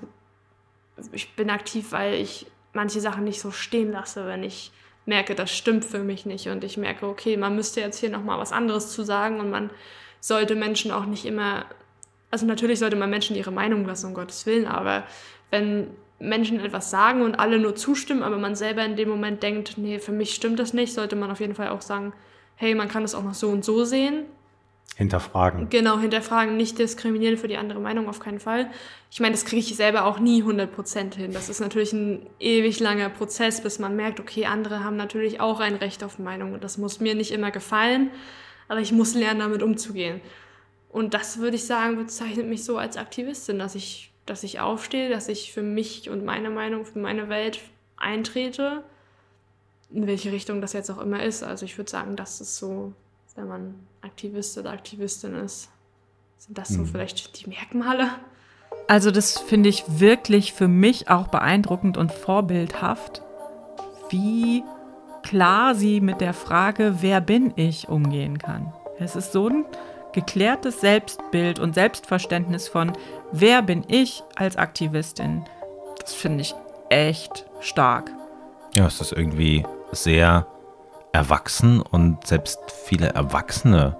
ich bin aktiv, weil ich manche Sachen nicht so stehen lasse, wenn ich merke, das stimmt für mich nicht und ich merke, okay, man müsste jetzt hier nochmal was anderes zu sagen und man sollte Menschen auch nicht immer also natürlich sollte man Menschen ihre Meinung lassen, um Gottes Willen, aber wenn Menschen etwas sagen und alle nur zustimmen, aber man selber in dem Moment denkt, nee, für mich stimmt das nicht, sollte man auf jeden Fall auch sagen, hey, man kann das auch noch so und so sehen. Hinterfragen. Genau, hinterfragen, nicht diskriminieren für die andere Meinung, auf keinen Fall. Ich meine, das kriege ich selber auch nie 100% hin. Das ist natürlich ein ewig langer Prozess, bis man merkt, okay, andere haben natürlich auch ein Recht auf Meinung und das muss mir nicht immer gefallen, aber ich muss lernen, damit umzugehen. Und das würde ich sagen, bezeichnet mich so als Aktivistin, dass ich, dass ich aufstehe, dass ich für mich und meine Meinung, für meine Welt eintrete, in welche Richtung das jetzt auch immer ist. Also ich würde sagen, das ist so, wenn man Aktivist oder Aktivistin ist, sind das so mhm. vielleicht die Merkmale. Also das finde ich wirklich für mich auch beeindruckend und vorbildhaft, wie klar sie mit der Frage, wer bin ich, umgehen kann. Es ist so ein geklärtes Selbstbild und Selbstverständnis von, wer bin ich als Aktivistin, das finde ich echt stark. Ja, es ist irgendwie sehr erwachsen und selbst viele Erwachsene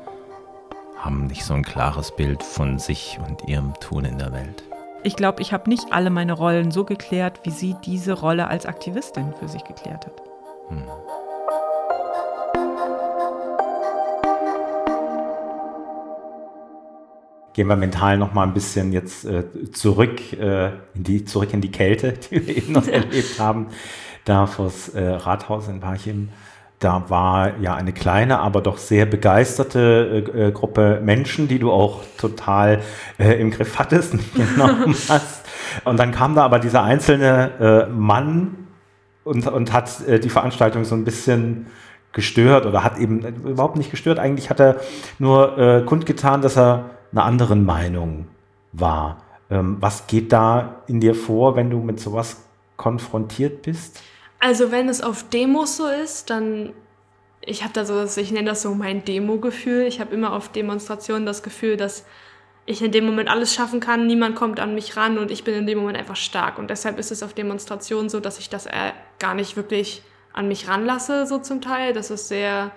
haben nicht so ein klares Bild von sich und ihrem Tun in der Welt. Ich glaube, ich habe nicht alle meine Rollen so geklärt, wie sie diese Rolle als Aktivistin für sich geklärt hat. Hm. Gehen wir mental noch mal ein bisschen jetzt äh, zurück, äh, in die, zurück in die Kälte, (laughs) die wir eben noch erlebt haben, da vors äh, Rathaus in Parchim. Da war ja eine kleine, aber doch sehr begeisterte äh, äh, Gruppe Menschen, die du auch total äh, im Griff hattest, (laughs) genommen (laughs) hast. Und dann kam da aber dieser einzelne Mann und, und hat die Veranstaltung so ein bisschen gestört oder hat eben überhaupt nicht gestört. Eigentlich hat er nur kundgetan, dass er einer anderen Meinung war. Ähm, was geht da in dir vor, wenn du mit sowas konfrontiert bist? Also wenn es auf Demos so ist, dann ich habe da so, ich nenne das so mein Demo-Gefühl. Ich habe immer auf Demonstrationen das Gefühl, dass ich in dem Moment alles schaffen kann, niemand kommt an mich ran und ich bin in dem Moment einfach stark. Und deshalb ist es auf Demonstrationen so, dass ich das äh, gar nicht wirklich an mich ranlasse, so zum Teil. Das ist sehr,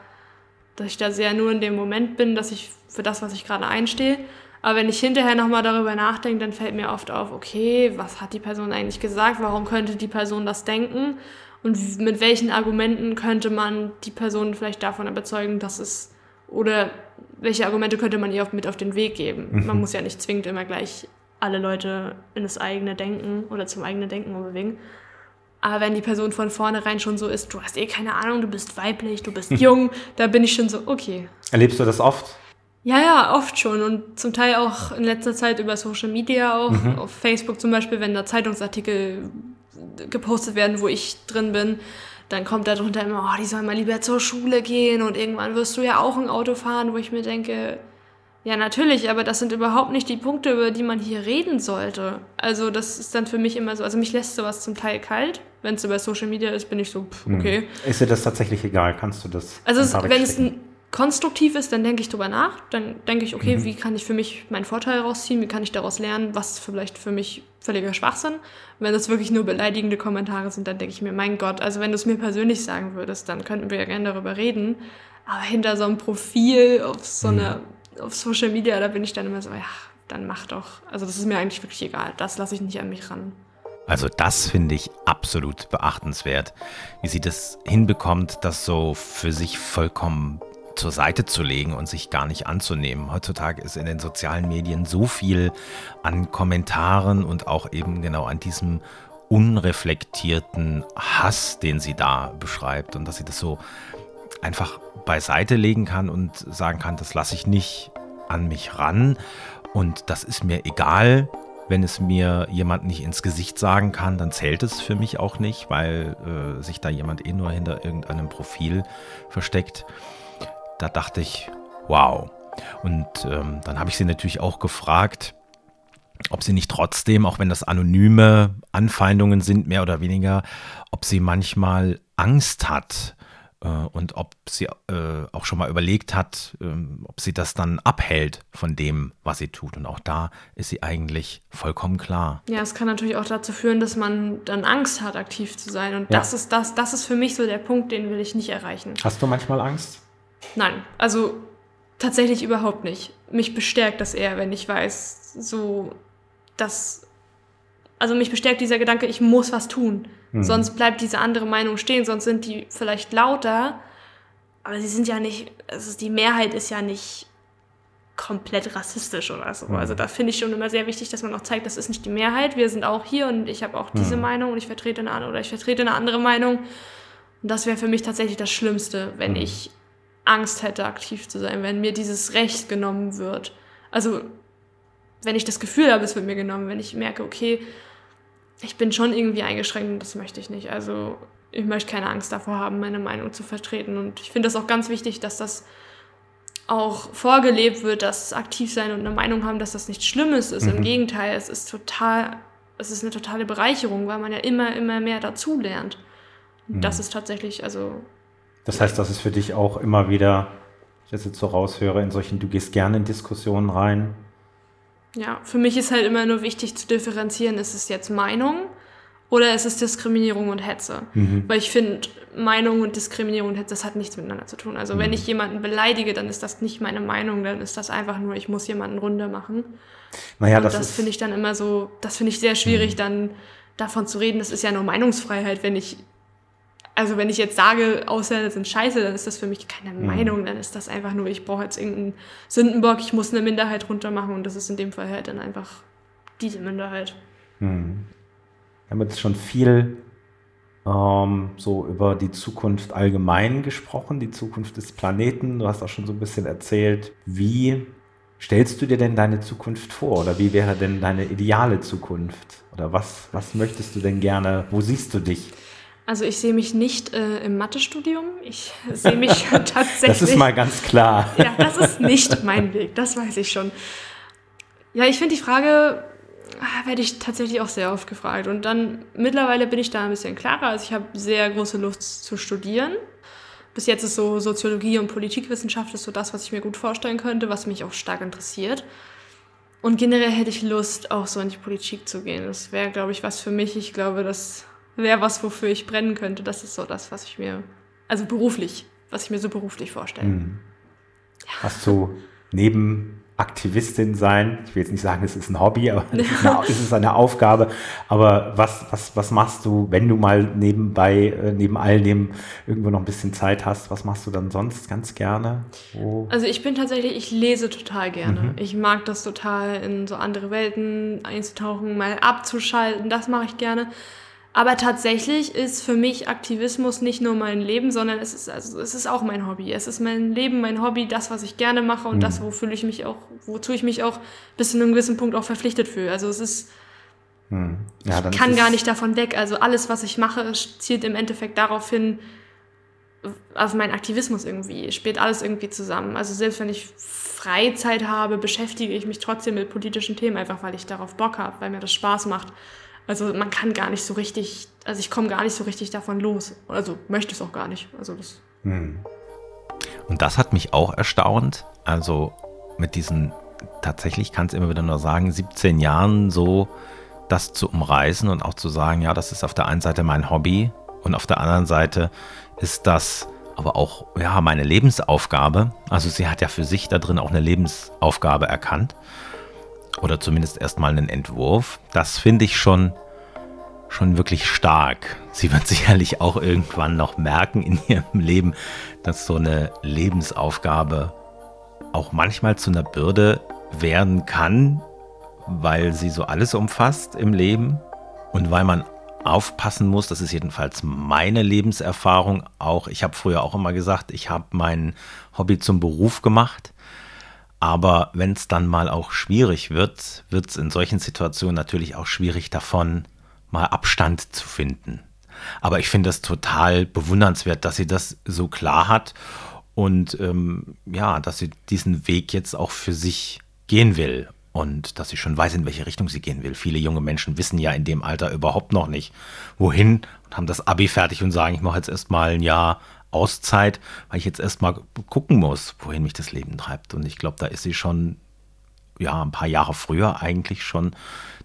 dass ich da sehr nur in dem Moment bin, dass ich für das, was ich gerade einstehe. Aber wenn ich hinterher nochmal darüber nachdenke, dann fällt mir oft auf, okay, was hat die Person eigentlich gesagt? Warum könnte die Person das denken? Und mit welchen Argumenten könnte man die Person vielleicht davon überzeugen, dass es, oder welche Argumente könnte man ihr mit auf den Weg geben? Mhm. Man muss ja nicht zwingend immer gleich alle Leute in das eigene Denken oder zum eigenen Denken bewegen. Aber wenn die Person von vornherein schon so ist, du hast eh keine Ahnung, du bist weiblich, du bist (laughs) jung, da bin ich schon so, okay. Erlebst du das oft? Ja, ja, oft schon. Und zum Teil auch in letzter Zeit über Social Media auch. Mhm. Auf Facebook zum Beispiel, wenn da Zeitungsartikel gepostet werden, wo ich drin bin, dann kommt da drunter immer, oh, die sollen mal lieber zur Schule gehen und irgendwann wirst du ja auch ein Auto fahren, wo ich mir denke, ja, natürlich, aber das sind überhaupt nicht die Punkte, über die man hier reden sollte. Also, das ist dann für mich immer so, also mich lässt sowas zum Teil kalt. Wenn es über Social Media ist, bin ich so, pff, hm. okay. Ist dir das tatsächlich egal? Kannst du das? Also, es, wenn es ein konstruktiv ist, dann denke ich drüber nach. Dann denke ich, okay, mhm. wie kann ich für mich meinen Vorteil rausziehen? Wie kann ich daraus lernen? Was vielleicht für mich völliger Schwachsinn? Wenn das wirklich nur beleidigende Kommentare sind, dann denke ich mir, mein Gott, also wenn du es mir persönlich sagen würdest, dann könnten wir ja gerne darüber reden. Aber hinter so einem Profil auf so mhm. eine, auf Social Media, da bin ich dann immer so, ja, dann mach doch. Also das ist mir eigentlich wirklich egal. Das lasse ich nicht an mich ran. Also das finde ich absolut beachtenswert, wie sie das hinbekommt, das so für sich vollkommen zur Seite zu legen und sich gar nicht anzunehmen. Heutzutage ist in den sozialen Medien so viel an Kommentaren und auch eben genau an diesem unreflektierten Hass, den sie da beschreibt und dass sie das so einfach beiseite legen kann und sagen kann, das lasse ich nicht an mich ran und das ist mir egal. Wenn es mir jemand nicht ins Gesicht sagen kann, dann zählt es für mich auch nicht, weil äh, sich da jemand eh nur hinter irgendeinem Profil versteckt da dachte ich, wow. Und ähm, dann habe ich sie natürlich auch gefragt, ob sie nicht trotzdem, auch wenn das anonyme Anfeindungen sind, mehr oder weniger, ob sie manchmal Angst hat äh, und ob sie äh, auch schon mal überlegt hat, äh, ob sie das dann abhält von dem, was sie tut. Und auch da ist sie eigentlich vollkommen klar. Ja, es kann natürlich auch dazu führen, dass man dann Angst hat, aktiv zu sein. Und ja. das ist das, das ist für mich so der Punkt, den will ich nicht erreichen. Hast du manchmal Angst? Nein, also tatsächlich überhaupt nicht. Mich bestärkt das eher, wenn ich weiß, so, dass. Also mich bestärkt dieser Gedanke, ich muss was tun. Mhm. Sonst bleibt diese andere Meinung stehen, sonst sind die vielleicht lauter, aber sie sind ja nicht, also die Mehrheit ist ja nicht komplett rassistisch oder so. Mhm. Also da finde ich schon immer sehr wichtig, dass man auch zeigt, das ist nicht die Mehrheit. Wir sind auch hier und ich habe auch diese mhm. Meinung und ich vertrete eine andere oder ich vertrete eine andere Meinung. Und das wäre für mich tatsächlich das Schlimmste, wenn mhm. ich Angst hätte, aktiv zu sein, wenn mir dieses Recht genommen wird. Also, wenn ich das Gefühl habe, es wird mir genommen, wenn ich merke, okay, ich bin schon irgendwie eingeschränkt und das möchte ich nicht. Also, ich möchte keine Angst davor haben, meine Meinung zu vertreten. Und ich finde das auch ganz wichtig, dass das auch vorgelebt wird, dass aktiv sein und eine Meinung haben, dass das nichts Schlimmes ist. Mhm. Im Gegenteil, es ist total, es ist eine totale Bereicherung, weil man ja immer, immer mehr dazu lernt. Mhm. Das ist tatsächlich, also das heißt, das ist für dich auch immer wieder, ich das jetzt so raushöre, in solchen, du gehst gerne in Diskussionen rein. Ja, für mich ist halt immer nur wichtig zu differenzieren, ist es jetzt Meinung oder ist es Diskriminierung und Hetze? Mhm. Weil ich finde, Meinung und Diskriminierung und Hetze, das hat nichts miteinander zu tun. Also mhm. wenn ich jemanden beleidige, dann ist das nicht meine Meinung, dann ist das einfach nur, ich muss jemanden runter machen. Naja, und das, das finde ich dann immer so, das finde ich sehr schwierig, mhm. dann davon zu reden, das ist ja nur Meinungsfreiheit, wenn ich also wenn ich jetzt sage, Ausländer sind scheiße, dann ist das für mich keine mhm. Meinung, dann ist das einfach nur, ich brauche jetzt irgendeinen Sündenbock, ich muss eine Minderheit runtermachen und das ist in dem Fall halt dann einfach diese Minderheit. Mhm. Wir haben jetzt schon viel ähm, so über die Zukunft allgemein gesprochen, die Zukunft des Planeten. Du hast auch schon so ein bisschen erzählt, wie stellst du dir denn deine Zukunft vor oder wie wäre denn deine ideale Zukunft? Oder was, was möchtest du denn gerne, wo siehst du dich? Also ich sehe mich nicht äh, im Mathestudium. Ich (laughs) sehe mich (laughs) tatsächlich. Das ist mal ganz klar. ja, das ist nicht mein Weg, das weiß ich schon. Ja, ich finde die Frage, ah, werde ich tatsächlich auch sehr oft gefragt. Und dann mittlerweile bin ich da ein bisschen klarer. Also ich habe sehr große Lust zu studieren. Bis jetzt ist so Soziologie und Politikwissenschaft ist so das, was ich mir gut vorstellen könnte, was mich auch stark interessiert. Und generell hätte ich Lust, auch so in die Politik zu gehen. Das wäre, glaube ich, was für mich. Ich glaube, das wäre was, wofür ich brennen könnte. Das ist so das, was ich mir, also beruflich, was ich mir so beruflich vorstelle. Ja. Hast du neben Aktivistin sein. Ich will jetzt nicht sagen, es ist ein Hobby, aber es ist eine, (laughs) es ist eine Aufgabe. Aber was, was, was machst du, wenn du mal nebenbei, äh, neben all dem irgendwo noch ein bisschen Zeit hast? Was machst du dann sonst ganz gerne? Wo? Also ich bin tatsächlich, ich lese total gerne. Mhm. Ich mag das total, in so andere Welten einzutauchen, mal abzuschalten. Das mache ich gerne. Aber tatsächlich ist für mich Aktivismus nicht nur mein Leben, sondern es ist, also, es ist auch mein Hobby. Es ist mein Leben, mein Hobby, das, was ich gerne mache und mhm. das, wofür ich mich auch, wozu ich mich auch bis zu einem gewissen Punkt auch verpflichtet fühle. Also es ist, mhm. ja, ich kann gar nicht davon weg. Also alles, was ich mache, zielt im Endeffekt darauf hin, auf meinen Aktivismus irgendwie, spielt alles irgendwie zusammen. Also selbst wenn ich Freizeit habe, beschäftige ich mich trotzdem mit politischen Themen, einfach weil ich darauf Bock habe, weil mir das Spaß macht. Also man kann gar nicht so richtig, also ich komme gar nicht so richtig davon los. Also möchte es auch gar nicht. Also das. Hm. Und das hat mich auch erstaunt. Also mit diesen, tatsächlich kann es immer wieder nur sagen, 17 Jahren so das zu umreißen und auch zu sagen, ja, das ist auf der einen Seite mein Hobby und auf der anderen Seite ist das aber auch ja, meine Lebensaufgabe. Also sie hat ja für sich da drin auch eine Lebensaufgabe erkannt oder zumindest erstmal einen Entwurf. Das finde ich schon, schon wirklich stark. Sie wird (laughs) sicherlich auch irgendwann noch merken in ihrem Leben, dass so eine Lebensaufgabe auch manchmal zu einer Bürde werden kann, weil sie so alles umfasst im Leben und weil man aufpassen muss, das ist jedenfalls meine Lebenserfahrung auch. Ich habe früher auch immer gesagt, ich habe mein Hobby zum Beruf gemacht. Aber wenn es dann mal auch schwierig wird, wird es in solchen Situationen natürlich auch schwierig davon, mal Abstand zu finden. Aber ich finde es total bewundernswert, dass sie das so klar hat und ähm, ja, dass sie diesen Weg jetzt auch für sich gehen will und dass sie schon weiß, in welche Richtung sie gehen will. Viele junge Menschen wissen ja in dem Alter überhaupt noch nicht, wohin und haben das Abi fertig und sagen, ich mache jetzt erstmal ein Jahr Auszeit, weil ich jetzt erstmal gucken muss, wohin mich das Leben treibt. Und ich glaube, da ist sie schon, ja, ein paar Jahre früher eigentlich schon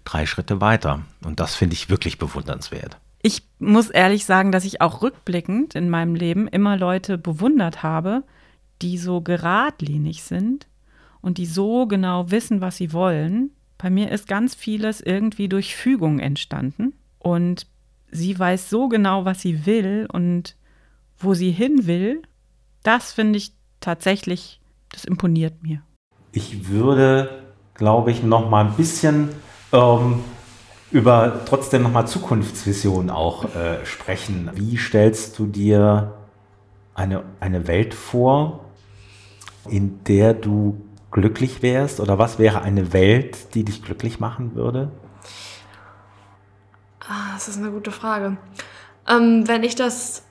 drei Schritte weiter. Und das finde ich wirklich bewundernswert. Ich muss ehrlich sagen, dass ich auch rückblickend in meinem Leben immer Leute bewundert habe, die so geradlinig sind und die so genau wissen, was sie wollen. Bei mir ist ganz vieles irgendwie durch Fügung entstanden und sie weiß so genau, was sie will und wo sie hin will, das finde ich tatsächlich, das imponiert mir. Ich würde, glaube ich, noch mal ein bisschen ähm, über trotzdem noch mal Zukunftsvisionen auch äh, sprechen. Wie stellst du dir eine, eine Welt vor, in der du glücklich wärst? Oder was wäre eine Welt, die dich glücklich machen würde? Ah, das ist eine gute Frage. Ähm, wenn ich das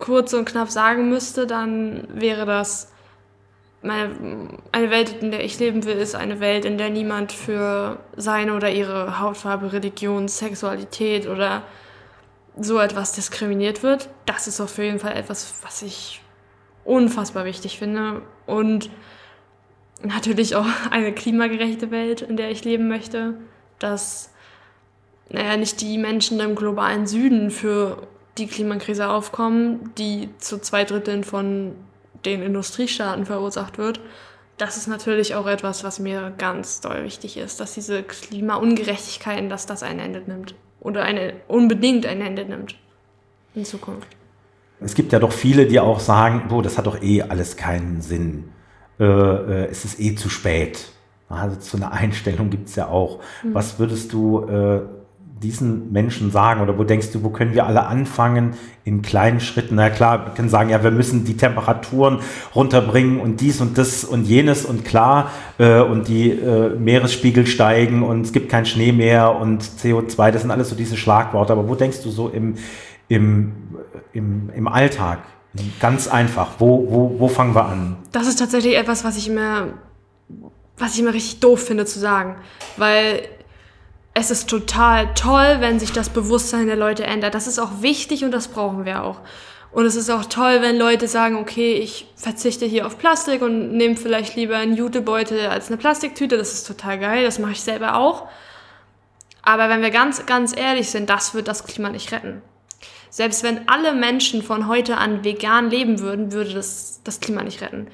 kurz und knapp sagen müsste, dann wäre das meine, eine Welt, in der ich leben will, ist eine Welt, in der niemand für seine oder ihre Hautfarbe, Religion, Sexualität oder so etwas diskriminiert wird. Das ist auf jeden Fall etwas, was ich unfassbar wichtig finde. Und natürlich auch (laughs) eine klimagerechte Welt, in der ich leben möchte. Dass naja, nicht die Menschen im globalen Süden für die Klimakrise aufkommen, die zu zwei Dritteln von den Industriestaaten verursacht wird. Das ist natürlich auch etwas, was mir ganz doll wichtig ist, dass diese Klimaungerechtigkeiten, dass das ein Ende nimmt oder eine, unbedingt ein Ende nimmt in Zukunft. Es gibt ja doch viele, die auch sagen, boah, das hat doch eh alles keinen Sinn. Äh, äh, es ist eh zu spät. Also so eine Einstellung gibt es ja auch. Mhm. Was würdest du äh, diesen Menschen sagen? Oder wo denkst du, wo können wir alle anfangen in kleinen Schritten? Na klar, wir können sagen, ja, wir müssen die Temperaturen runterbringen und dies und das und jenes und klar äh, und die äh, Meeresspiegel steigen und es gibt kein Schnee mehr und CO2, das sind alles so diese Schlagworte. Aber wo denkst du so im, im, im, im Alltag? Ganz einfach. Wo, wo, wo fangen wir an? Das ist tatsächlich etwas, was ich immer, was ich immer richtig doof finde zu sagen. Weil es ist total toll, wenn sich das Bewusstsein der Leute ändert. Das ist auch wichtig und das brauchen wir auch. Und es ist auch toll, wenn Leute sagen, okay, ich verzichte hier auf Plastik und nehme vielleicht lieber einen Jutebeutel als eine Plastiktüte. Das ist total geil, das mache ich selber auch. Aber wenn wir ganz, ganz ehrlich sind, das wird das Klima nicht retten. Selbst wenn alle Menschen von heute an vegan leben würden, würde das das Klima nicht retten.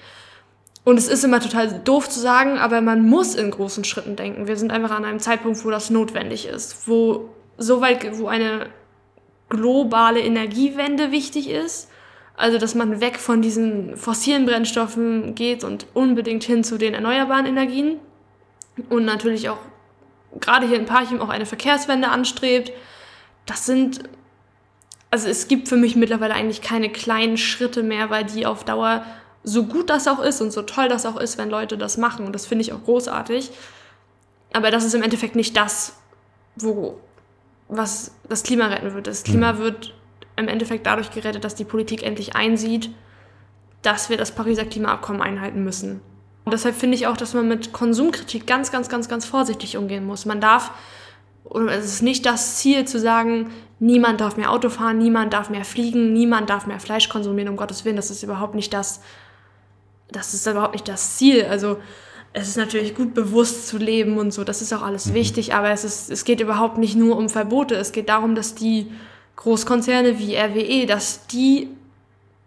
Und es ist immer total doof zu sagen, aber man muss in großen Schritten denken. Wir sind einfach an einem Zeitpunkt, wo das notwendig ist, wo so weit, wo eine globale Energiewende wichtig ist. Also, dass man weg von diesen fossilen Brennstoffen geht und unbedingt hin zu den erneuerbaren Energien. Und natürlich auch gerade hier in Parchim auch eine Verkehrswende anstrebt. Das sind, also es gibt für mich mittlerweile eigentlich keine kleinen Schritte mehr, weil die auf Dauer so gut das auch ist und so toll das auch ist, wenn Leute das machen. Und das finde ich auch großartig. Aber das ist im Endeffekt nicht das, wo, was das Klima retten wird. Das Klima mhm. wird im Endeffekt dadurch gerettet, dass die Politik endlich einsieht, dass wir das Pariser Klimaabkommen einhalten müssen. Und deshalb finde ich auch, dass man mit Konsumkritik ganz, ganz, ganz, ganz vorsichtig umgehen muss. Man darf, es ist nicht das Ziel zu sagen, niemand darf mehr Auto fahren, niemand darf mehr fliegen, niemand darf mehr Fleisch konsumieren, um Gottes Willen. Das ist überhaupt nicht das, das ist überhaupt nicht das Ziel. Also es ist natürlich gut, bewusst zu leben und so, das ist auch alles mhm. wichtig, aber es, ist, es geht überhaupt nicht nur um Verbote. Es geht darum, dass die Großkonzerne wie RWE, dass die,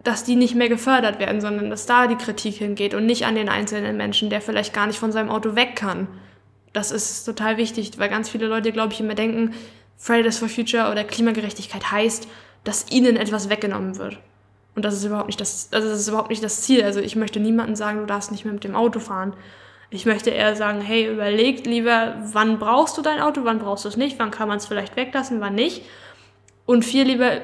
dass die nicht mehr gefördert werden, sondern dass da die Kritik hingeht und nicht an den einzelnen Menschen, der vielleicht gar nicht von seinem Auto weg kann. Das ist total wichtig, weil ganz viele Leute, glaube ich, immer denken, Fridays for Future oder Klimagerechtigkeit heißt, dass ihnen etwas weggenommen wird. Und das ist überhaupt nicht das, also das ist überhaupt nicht das Ziel. Also ich möchte niemandem sagen, du darfst nicht mehr mit dem Auto fahren. Ich möchte eher sagen, hey, überleg lieber, wann brauchst du dein Auto, wann brauchst du es nicht, wann kann man es vielleicht weglassen, wann nicht. Und viel lieber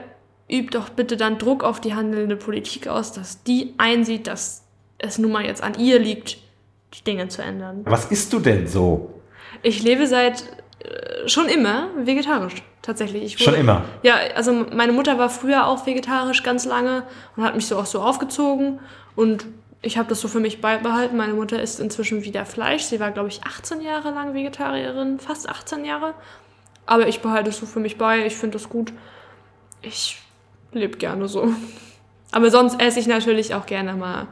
üb doch bitte dann Druck auf die handelnde Politik aus, dass die einsieht, dass es nun mal jetzt an ihr liegt, die Dinge zu ändern. Was isst du denn so? Ich lebe seit schon immer vegetarisch tatsächlich. Ich wurde, Schon immer? Ja, also meine Mutter war früher auch vegetarisch ganz lange und hat mich so auch so aufgezogen und ich habe das so für mich beibehalten. Meine Mutter isst inzwischen wieder Fleisch. Sie war, glaube ich, 18 Jahre lang Vegetarierin, fast 18 Jahre. Aber ich behalte es so für mich bei. Ich finde das gut. Ich lebe gerne so. Aber sonst esse ich natürlich auch gerne mal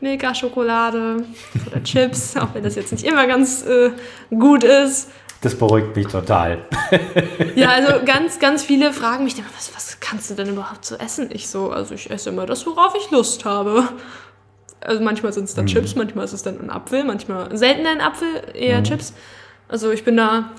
Milka-Schokolade oder Chips, auch wenn das jetzt nicht immer ganz äh, gut ist. Das beruhigt mich total. (laughs) ja, also ganz, ganz viele fragen mich immer, was, was kannst du denn überhaupt so essen? Ich so, also ich esse immer das, worauf ich Lust habe. Also manchmal sind es dann mhm. Chips, manchmal ist es dann ein Apfel, manchmal seltener ein Apfel, eher mhm. Chips. Also ich bin da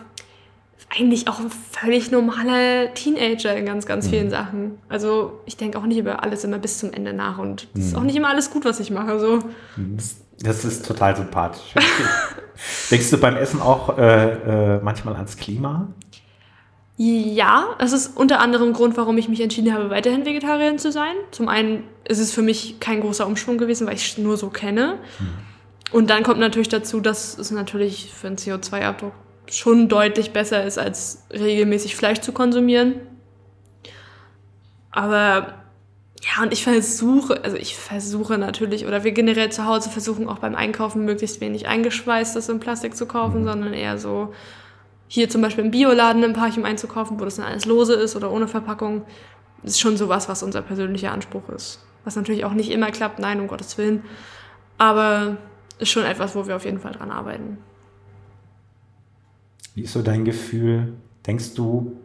eigentlich auch ein völlig normaler Teenager in ganz, ganz vielen mhm. Sachen. Also ich denke auch nicht über alles immer bis zum Ende nach und es ist auch mhm. nicht immer alles gut, was ich mache. So. Mhm. Das ist total sympathisch. (laughs) Denkst du beim Essen auch äh, äh, manchmal ans Klima? Ja, das ist unter anderem Grund, warum ich mich entschieden habe, weiterhin Vegetarierin zu sein. Zum einen ist es für mich kein großer Umschwung gewesen, weil ich es nur so kenne. Hm. Und dann kommt natürlich dazu, dass es natürlich für einen CO2-Abdruck schon deutlich besser ist, als regelmäßig Fleisch zu konsumieren. Aber ja, und ich versuche, also ich versuche natürlich, oder wir generell zu Hause versuchen auch beim Einkaufen möglichst wenig eingeschweißtes in Plastik zu kaufen, mhm. sondern eher so hier zum Beispiel im Bioladen ein Parchim einzukaufen, wo das dann alles lose ist oder ohne Verpackung. Das ist schon sowas, was unser persönlicher Anspruch ist. Was natürlich auch nicht immer klappt, nein, um Gottes Willen. Aber ist schon etwas, wo wir auf jeden Fall dran arbeiten. Wie ist so dein Gefühl? Denkst du,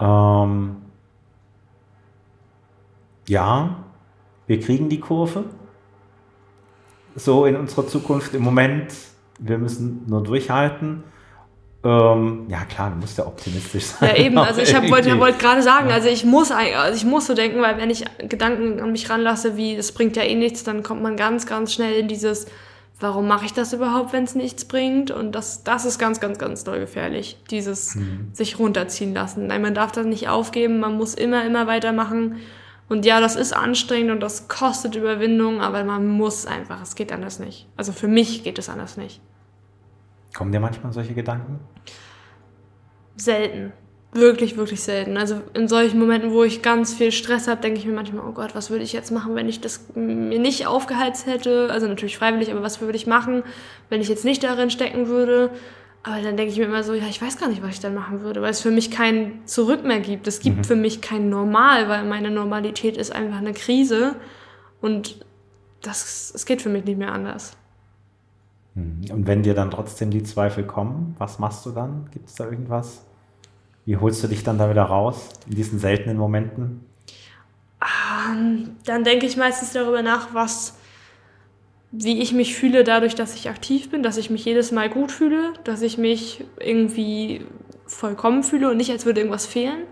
ähm, ja, wir kriegen die Kurve. So in unserer Zukunft im Moment. Wir müssen nur durchhalten. Ähm, ja, klar, du musst ja optimistisch sein. Ja, eben. Also ich (laughs) wollte wollt gerade sagen, also ich muss also ich muss so denken, weil wenn ich Gedanken an mich ranlasse, wie das bringt ja eh nichts, dann kommt man ganz, ganz schnell in dieses, warum mache ich das überhaupt, wenn es nichts bringt? Und das, das ist ganz, ganz, ganz doll gefährlich. Dieses mhm. sich runterziehen lassen. Nein, man darf das nicht aufgeben, man muss immer, immer weitermachen. Und ja, das ist anstrengend und das kostet Überwindung, aber man muss einfach, es geht anders nicht. Also für mich geht es anders nicht. Kommen dir manchmal solche Gedanken? Selten. Wirklich, wirklich selten. Also in solchen Momenten, wo ich ganz viel Stress habe, denke ich mir manchmal, oh Gott, was würde ich jetzt machen, wenn ich das mir nicht aufgeheizt hätte? Also natürlich freiwillig, aber was würde ich machen, wenn ich jetzt nicht darin stecken würde? Aber dann denke ich mir immer so, ja, ich weiß gar nicht, was ich dann machen würde, weil es für mich kein Zurück mehr gibt. Es gibt mhm. für mich kein Normal, weil meine Normalität ist einfach eine Krise und das, es geht für mich nicht mehr anders. Mhm. Und wenn dir dann trotzdem die Zweifel kommen, was machst du dann? Gibt es da irgendwas? Wie holst du dich dann da wieder raus in diesen seltenen Momenten? Ähm, dann denke ich meistens darüber nach, was wie ich mich fühle dadurch, dass ich aktiv bin, dass ich mich jedes Mal gut fühle, dass ich mich irgendwie vollkommen fühle und nicht, als würde irgendwas fehlen.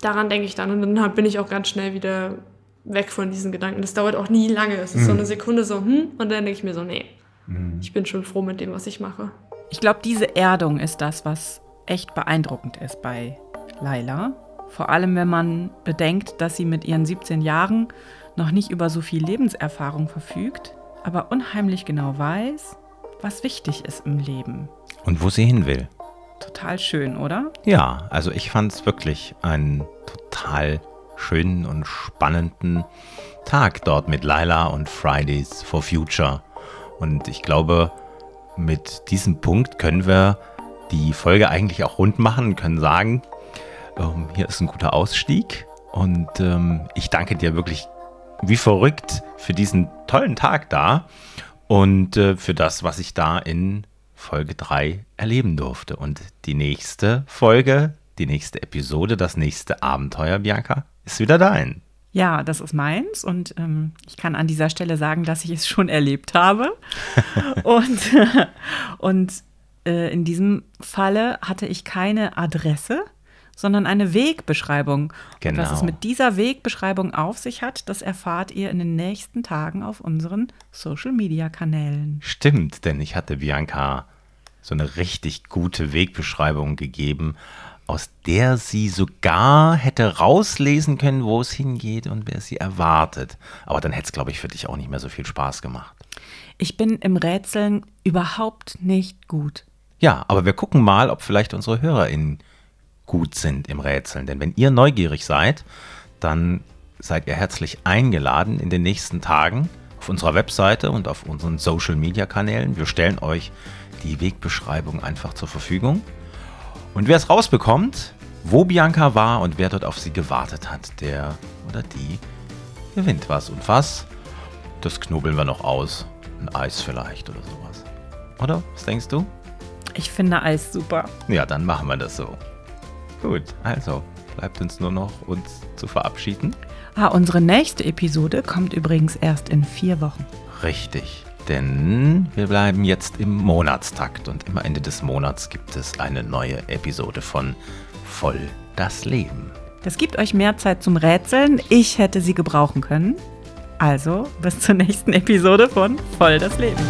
Daran denke ich dann und dann bin ich auch ganz schnell wieder weg von diesen Gedanken. Das dauert auch nie lange. Es ist mhm. so eine Sekunde so, hm, und dann denke ich mir so, nee, mhm. ich bin schon froh mit dem, was ich mache. Ich glaube, diese Erdung ist das, was echt beeindruckend ist bei Laila. Vor allem, wenn man bedenkt, dass sie mit ihren 17 Jahren noch nicht über so viel Lebenserfahrung verfügt, aber unheimlich genau weiß, was wichtig ist im Leben. Und wo sie hin will. Total schön, oder? Ja, also ich fand es wirklich einen total schönen und spannenden Tag dort mit Laila und Fridays for Future. Und ich glaube, mit diesem Punkt können wir die Folge eigentlich auch rund machen und können sagen, ähm, hier ist ein guter Ausstieg. Und ähm, ich danke dir wirklich wie verrückt für diesen tollen Tag da und äh, für das, was ich da in Folge 3 erleben durfte. Und die nächste Folge, die nächste Episode, das nächste Abenteuer, Bianca, ist wieder dein. Ja, das ist meins und ähm, ich kann an dieser Stelle sagen, dass ich es schon erlebt habe. (laughs) und (laughs) und äh, in diesem Falle hatte ich keine Adresse, sondern eine Wegbeschreibung. Genau. Und was es genau. mit dieser Wegbeschreibung auf sich hat, das erfahrt ihr in den nächsten Tagen auf unseren Social-Media-Kanälen. Stimmt, denn ich hatte Bianca so eine richtig gute Wegbeschreibung gegeben, aus der sie sogar hätte rauslesen können, wo es hingeht und wer sie erwartet. Aber dann hätte es, glaube ich, für dich auch nicht mehr so viel Spaß gemacht. Ich bin im Rätseln überhaupt nicht gut. Ja, aber wir gucken mal, ob vielleicht unsere HörerInnen gut sind im Rätseln. Denn wenn ihr neugierig seid, dann seid ihr herzlich eingeladen in den nächsten Tagen auf unserer Webseite und auf unseren Social-Media-Kanälen. Wir stellen euch die Wegbeschreibung einfach zur Verfügung. Und wer es rausbekommt, wo Bianca war und wer dort auf sie gewartet hat, der oder die gewinnt was. Und was? Das knobeln wir noch aus. Ein Eis vielleicht oder sowas. Oder? Was denkst du? Ich finde Eis super. Ja, dann machen wir das so. Gut, also bleibt uns nur noch, uns zu verabschieden. Ah, unsere nächste Episode kommt übrigens erst in vier Wochen. Richtig, denn wir bleiben jetzt im Monatstakt und immer Ende des Monats gibt es eine neue Episode von Voll das Leben. Das gibt euch mehr Zeit zum Rätseln. Ich hätte sie gebrauchen können. Also bis zur nächsten Episode von Voll das Leben.